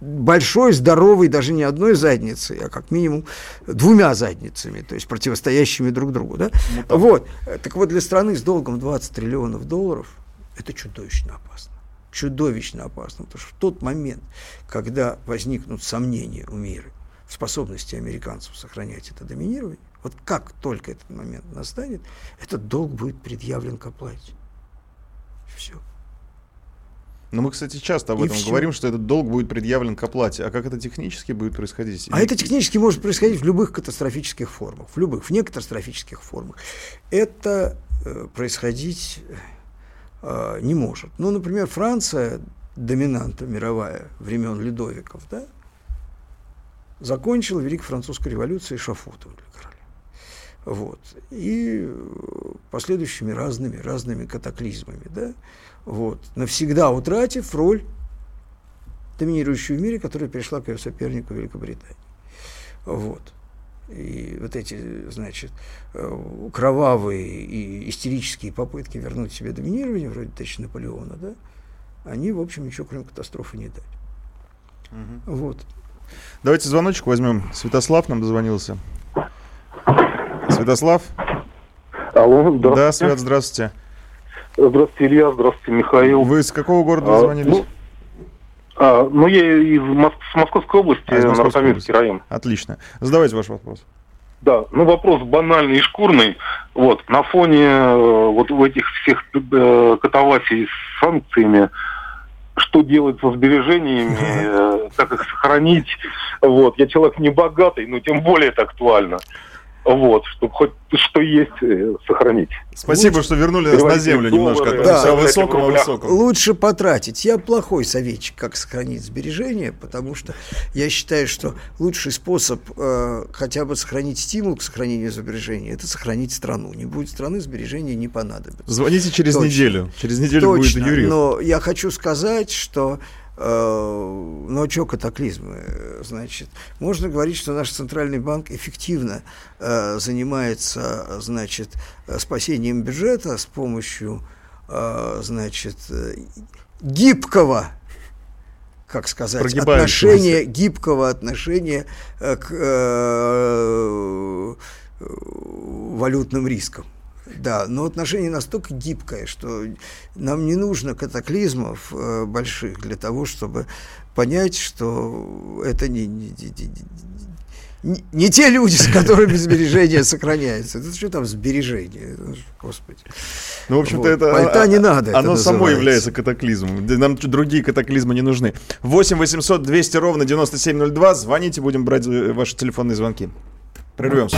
большой, здоровой, даже не одной задницей, а как минимум двумя задницами, то есть противостоящими друг другу. Да? Вот. Так вот, для страны с долгом 20 триллионов долларов это чудовищно опасно чудовищно опасно, потому что в тот момент, когда возникнут сомнения у мира в способности американцев сохранять это доминирование, Вот как только этот момент настанет, этот долг будет предъявлен к оплате. Все. Но мы, кстати, часто об и этом все. говорим, что этот долг будет предъявлен к оплате. А как это технически будет происходить? А это технически может происходить в любых катастрофических формах. В любых, в некатастрофических формах. Это э, происходить э, не может. Ну, например, Франция, доминанта мировая времен Ледовиков, да, закончила Великой Французской революцией шафутом для короля. Вот. И последующими разными, разными катаклизмами, да, вот, навсегда утратив роль доминирующую в мире, которая перешла к ее сопернику Великобритании. Вот. И вот эти, значит, э, кровавые и истерические попытки вернуть себе доминирование, вроде тысячи Наполеона, да, они, в общем, ничего кроме катастрофы не дали. Угу. Вот. Давайте звоночек возьмем. Святослав нам дозвонился. Святослав? Алло, здравствуйте. Да, Свят, здравствуйте. Здравствуйте, Илья, здравствуйте, Михаил. Вы из какого города а, звонились? Ну, а, ну, я из Моск... с Московской области, а, Новосибирский район. Отлично. Задавайте ваш вопрос. Да, ну вопрос банальный и шкурный. Вот, на фоне э, вот в этих всех э, катавасий с санкциями, что делать со сбережениями, э, как их сохранить. Вот, я человек не богатый, но тем более это актуально. Вот, чтобы хоть что есть э, сохранить. Спасибо, Лучше... что вернули нас на землю немножко. А да, все высоком, высоком. Лучше потратить. Я плохой советчик, как сохранить сбережения, потому что я считаю, что лучший способ э, хотя бы сохранить стимул к сохранению сбережений, это сохранить страну. Не будет страны, сбережения не понадобится. Звоните через Точно. неделю. Через неделю Точно. будет Юрий. Но я хочу сказать, что но что катаклизмы? Значит, можно говорить, что наш центральный банк эффективно э, занимается, значит, спасением бюджета с помощью, э, значит, гибкого как сказать, отношения, гибкого отношения к э, валютным рискам. Да, но отношение настолько гибкое, что нам не нужно катаклизмов э, больших для того, чтобы понять, что это не, не, не, не, не те люди, с которыми сбережения сохраняются. Это что там сбережения? Господи. Ну, в общем-то, вот. это... Пальта не надо. Оно само является катаклизмом. Нам другие катаклизмы не нужны. 8 800 200 ровно 9702. Звоните, будем брать э, ваши телефонные звонки. Прервемся.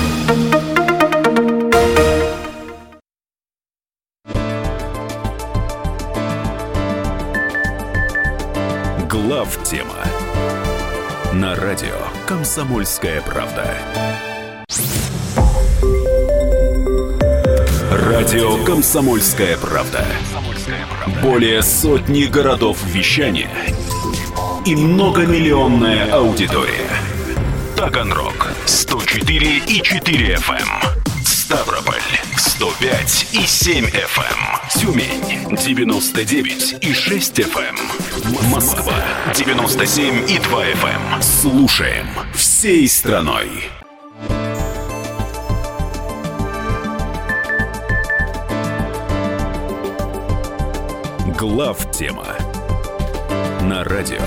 Тема на радио Комсомольская правда. Радио Комсомольская правда. Более сотни городов вещания и многомиллионная аудитория. Таганрог 104 и 4 FM. Ставрополь 105 и 7 FM. Тюмень 99 и 6 FM. Москва 97 и 2 FM. Слушаем всей страной. Глав тема на радио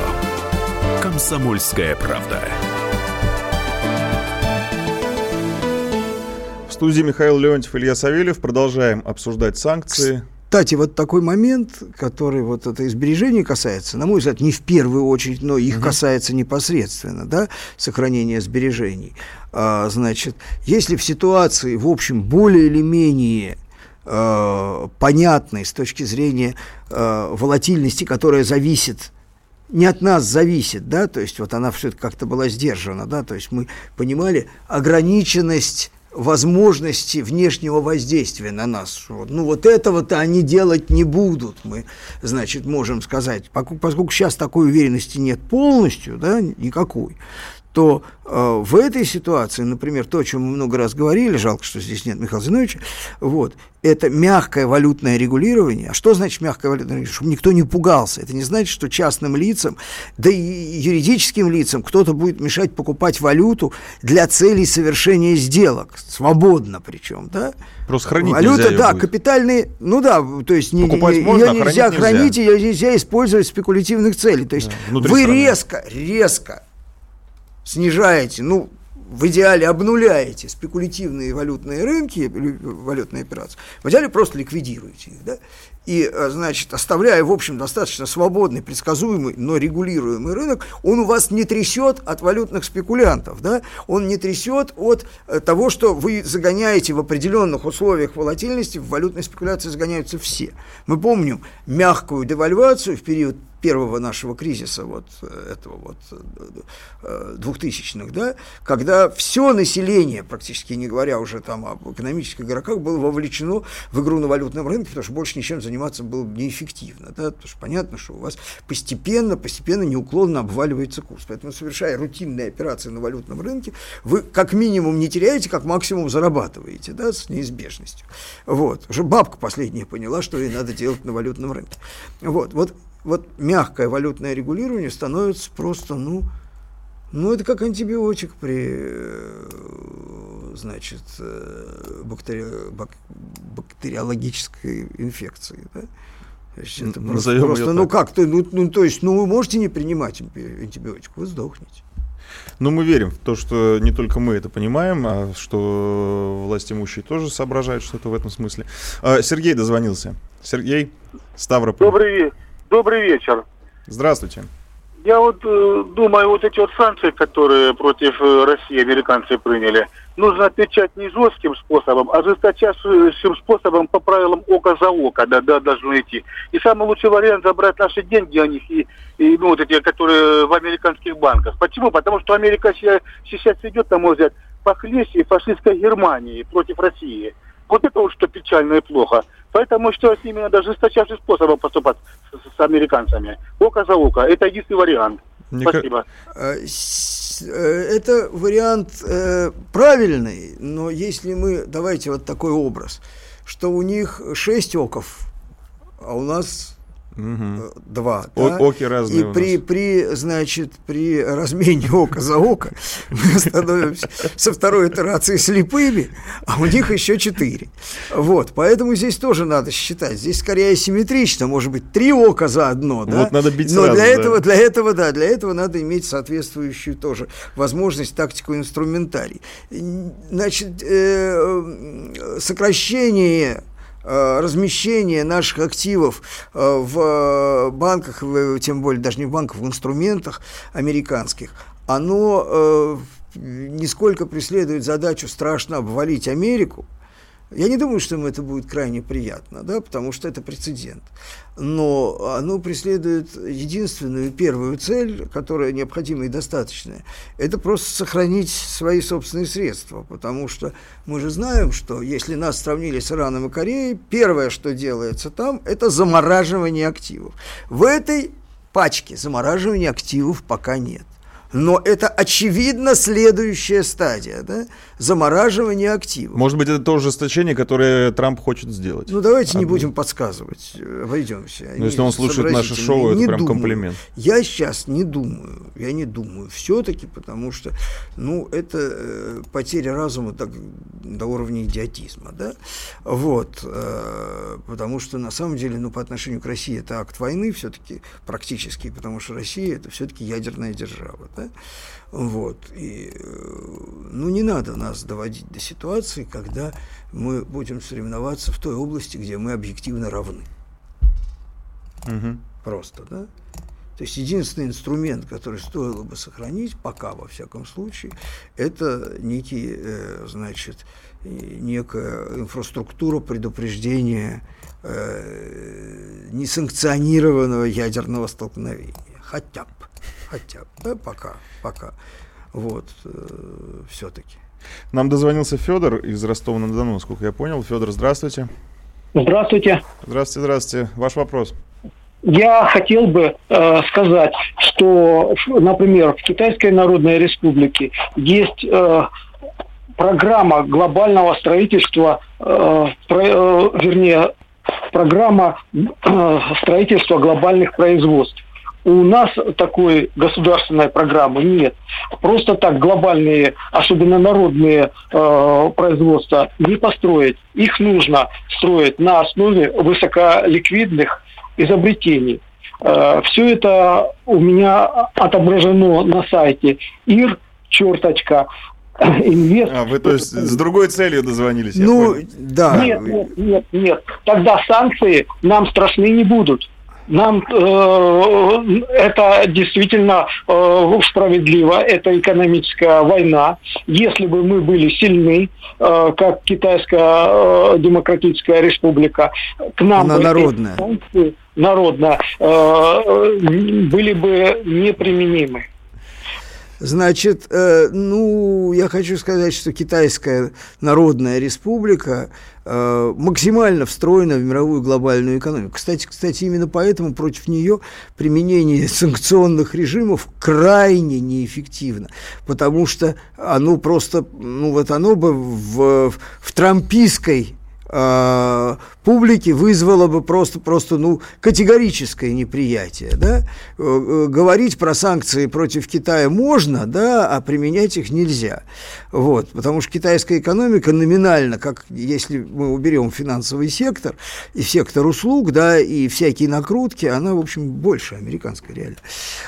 Комсомольская правда. Студии Михаил Леонтьев, Илья Савельев. Продолжаем обсуждать санкции. Кстати, вот такой момент, который вот это избережение касается, на мой взгляд, не в первую очередь, но их угу. касается непосредственно, да, сохранения сбережений. А, значит, если в ситуации, в общем, более или менее э, понятной с точки зрения э, волатильности, которая зависит не от нас зависит, да, то есть вот она все как-то была сдержана, да, то есть мы понимали ограниченность возможности внешнего воздействия на нас. Ну, вот этого-то они делать не будут, мы, значит, можем сказать. Поскольку сейчас такой уверенности нет полностью, да, никакой, то э, в этой ситуации, например, то, о чем мы много раз говорили, жалко, что здесь нет Михаила Зиновича, вот, это мягкое валютное регулирование. А что значит мягкое валютное регулирование? Чтобы никто не пугался. Это не значит, что частным лицам, да и юридическим лицам кто-то будет мешать покупать валюту для целей совершения сделок. Свободно причем, да? Просто хранить Валюта, да, будет. капитальные, ну да, то есть не, Покупать можно, ее нельзя хранить, ее нельзя использовать в спекулятивных целей. То есть да, вы страны. резко, резко снижаете, ну, в идеале обнуляете спекулятивные валютные рынки, валютные операции, в идеале просто ликвидируете их, да, и, э, значит, оставляя, в общем, достаточно свободный, предсказуемый, но регулируемый рынок, он у вас не трясет от валютных спекулянтов, да, он не трясет от э, того, что вы загоняете в определенных условиях волатильности, в валютной спекуляции загоняются все. Мы помним мягкую девальвацию в период первого нашего кризиса, вот э, этого вот э, двухтысячных, да, когда все население, практически не говоря уже там об экономических игроках, было вовлечено в игру на валютном рынке, потому что больше ничем заниматься было неэффективно, да, потому что понятно, что у вас постепенно, постепенно, неуклонно обваливается курс. Поэтому, совершая рутинные операции на валютном рынке, вы как минимум не теряете, как максимум зарабатываете, да, с неизбежностью. Вот. Уже бабка последняя поняла, что ей надо делать на валютном рынке. Вот. Вот вот мягкое валютное регулирование становится просто, ну, ну, это как антибиотик при, э, значит, э, бактери... бак... бактериологической инфекции, да? это просто, просто ну как, ты, ну, ну, то есть, ну, вы можете не принимать антибиотик, вы сдохнете. Ну, мы верим в то, что не только мы это понимаем, а что власть имущие тоже соображают что-то в этом смысле. А, Сергей дозвонился. Сергей, Ставрополь. Добрый вечер. Добрый вечер. Здравствуйте. Я вот э, думаю, вот эти вот санкции, которые против э, России американцы приняли, нужно отвечать не жестким способом, а жесточайшим способом по правилам око за око, да, да, должно идти. И самый лучший вариант забрать наши деньги о них и, и ну, вот эти, которые в американских банках. Почему? Потому что Америка сейчас, сейчас идет, на мой взгляд, похлеще фашистской Германии против России. Вот это вот что печально и плохо. Поэтому что с ними надо жесточайшим способом поступать с, с американцами. Око за око. Это единственный вариант. Мне Спасибо. Э, э, это вариант э, правильный, но если мы, давайте вот такой образ, что у них шесть оков, а у нас Угу. Два. О, да? Оки разные. И при, при, значит, при размене ока за око мы становимся со второй итерации слепыми, а у них еще четыре. Вот, поэтому здесь тоже надо считать. Здесь скорее асимметрично, может быть, три ока за одно, да? Вот надо бить Но сразу, для да. этого, для этого, да, для этого надо иметь соответствующую тоже возможность, тактику, инструментарий. Значит, э, сокращение размещение наших активов э, в банках, тем более даже не в банках, в инструментах американских, оно э, нисколько преследует задачу страшно обвалить Америку, я не думаю, что им это будет крайне приятно, да, потому что это прецедент. Но оно преследует единственную первую цель, которая необходима и достаточная. Это просто сохранить свои собственные средства, потому что мы же знаем, что если нас сравнили с Ираном и Кореей, первое, что делается там, это замораживание активов. В этой пачке замораживания активов пока нет. Но это очевидно следующая стадия, да? Замораживание активов. Может быть, это то ужесточение, которое Трамп хочет сделать. Ну, давайте Одно. не будем подсказывать, обойдемся. Ну, если он слушает наше шоу, это прям думаю. комплимент. Я сейчас не думаю, я не думаю все-таки, потому что, ну, это э, потеря разума так, до уровня идиотизма, да? Вот, э, потому что, на самом деле, ну, по отношению к России это акт войны все-таки практически, потому что Россия это все-таки ядерная держава, да? Вот. И, э, ну, не надо нас доводить до ситуации, когда мы будем соревноваться в той области, где мы объективно равны. Угу. Просто, да? То есть единственный инструмент, который стоило бы сохранить, пока во всяком случае, это некий, э, значит, некая инфраструктура предупреждения э, несанкционированного ядерного столкновения. Хотя бы. Хотя бы. Да, пока. Пока. Вот. Э, все-таки. Нам дозвонился Федор из Ростова-на-Дону, насколько я понял. Федор, здравствуйте. Здравствуйте. Здравствуйте, здравствуйте. Ваш вопрос. Я хотел бы э, сказать, что, например, в Китайской Народной Республике есть э, программа глобального строительства, э, про, э, вернее, программа э, строительства глобальных производств. У нас такой государственной программы нет. Просто так глобальные, особенно народные э, производства не построить. Их нужно строить на основе высоколиквидных изобретений. Э, все это у меня отображено на сайте ир черточка инвест... А, вы то есть с другой целью дозвонились? Ну, да. Нет, нет, нет, нет. Тогда санкции нам страшны не будут. Нам э, это действительно э, справедливо, это экономическая война. Если бы мы были сильны, э, как Китайская э, Демократическая Республика, к нам Она бы народная. санкции народно э, были бы неприменимы. Значит, э, ну, я хочу сказать, что Китайская Народная Республика максимально встроена в мировую глобальную экономику. Кстати, кстати, именно поэтому против нее применение санкционных режимов крайне неэффективно, потому что оно просто, ну вот оно бы в, в трампийской э, публики вызвало бы просто, просто ну, категорическое неприятие. Да? Э, э, говорить про санкции против Китая можно, да, а применять их нельзя. Вот, потому что китайская экономика номинально, как если мы уберем финансовый сектор и сектор услуг, да, и всякие накрутки, она, в общем, больше американской реально,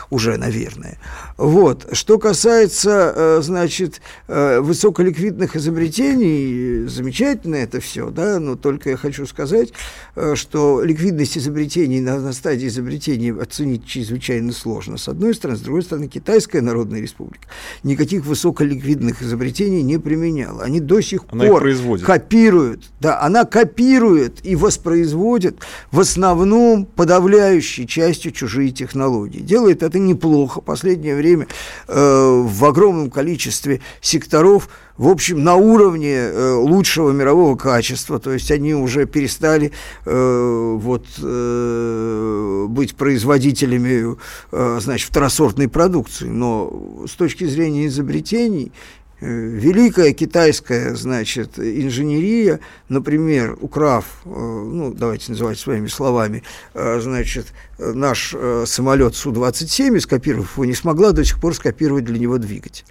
уже, наверное. Вот. Что касается, э, значит, высоколиквидных изобретений, замечательно это все, да, но только я хочу сказать, э, что ликвидность изобретений на, на стадии изобретения оценить чрезвычайно сложно. С одной стороны, с другой стороны, Китайская Народная Республика никаких высоколиквидных изобретений не применяла. Они до сих она пор копируют, да, она копирует и воспроизводит в основном подавляющей частью чужие технологии. Делает это неплохо. Последнее время э, в огромном количестве секторов в общем, на уровне э, лучшего мирового качества, то есть они уже перестали э, вот, э, быть производителями значит, второсортной продукции, но с точки зрения изобретений великая китайская, значит, инженерия, например, украв, э, ну, давайте называть своими словами, э, значит, наш самолет Су-27, скопировав его, не смогла до сих пор скопировать для него двигатель.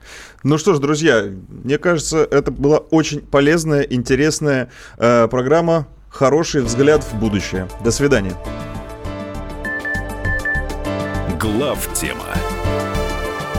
Ну что ж, друзья, мне кажется, это была очень полезная, интересная э, программа, хороший взгляд в будущее. До свидания. Глав тема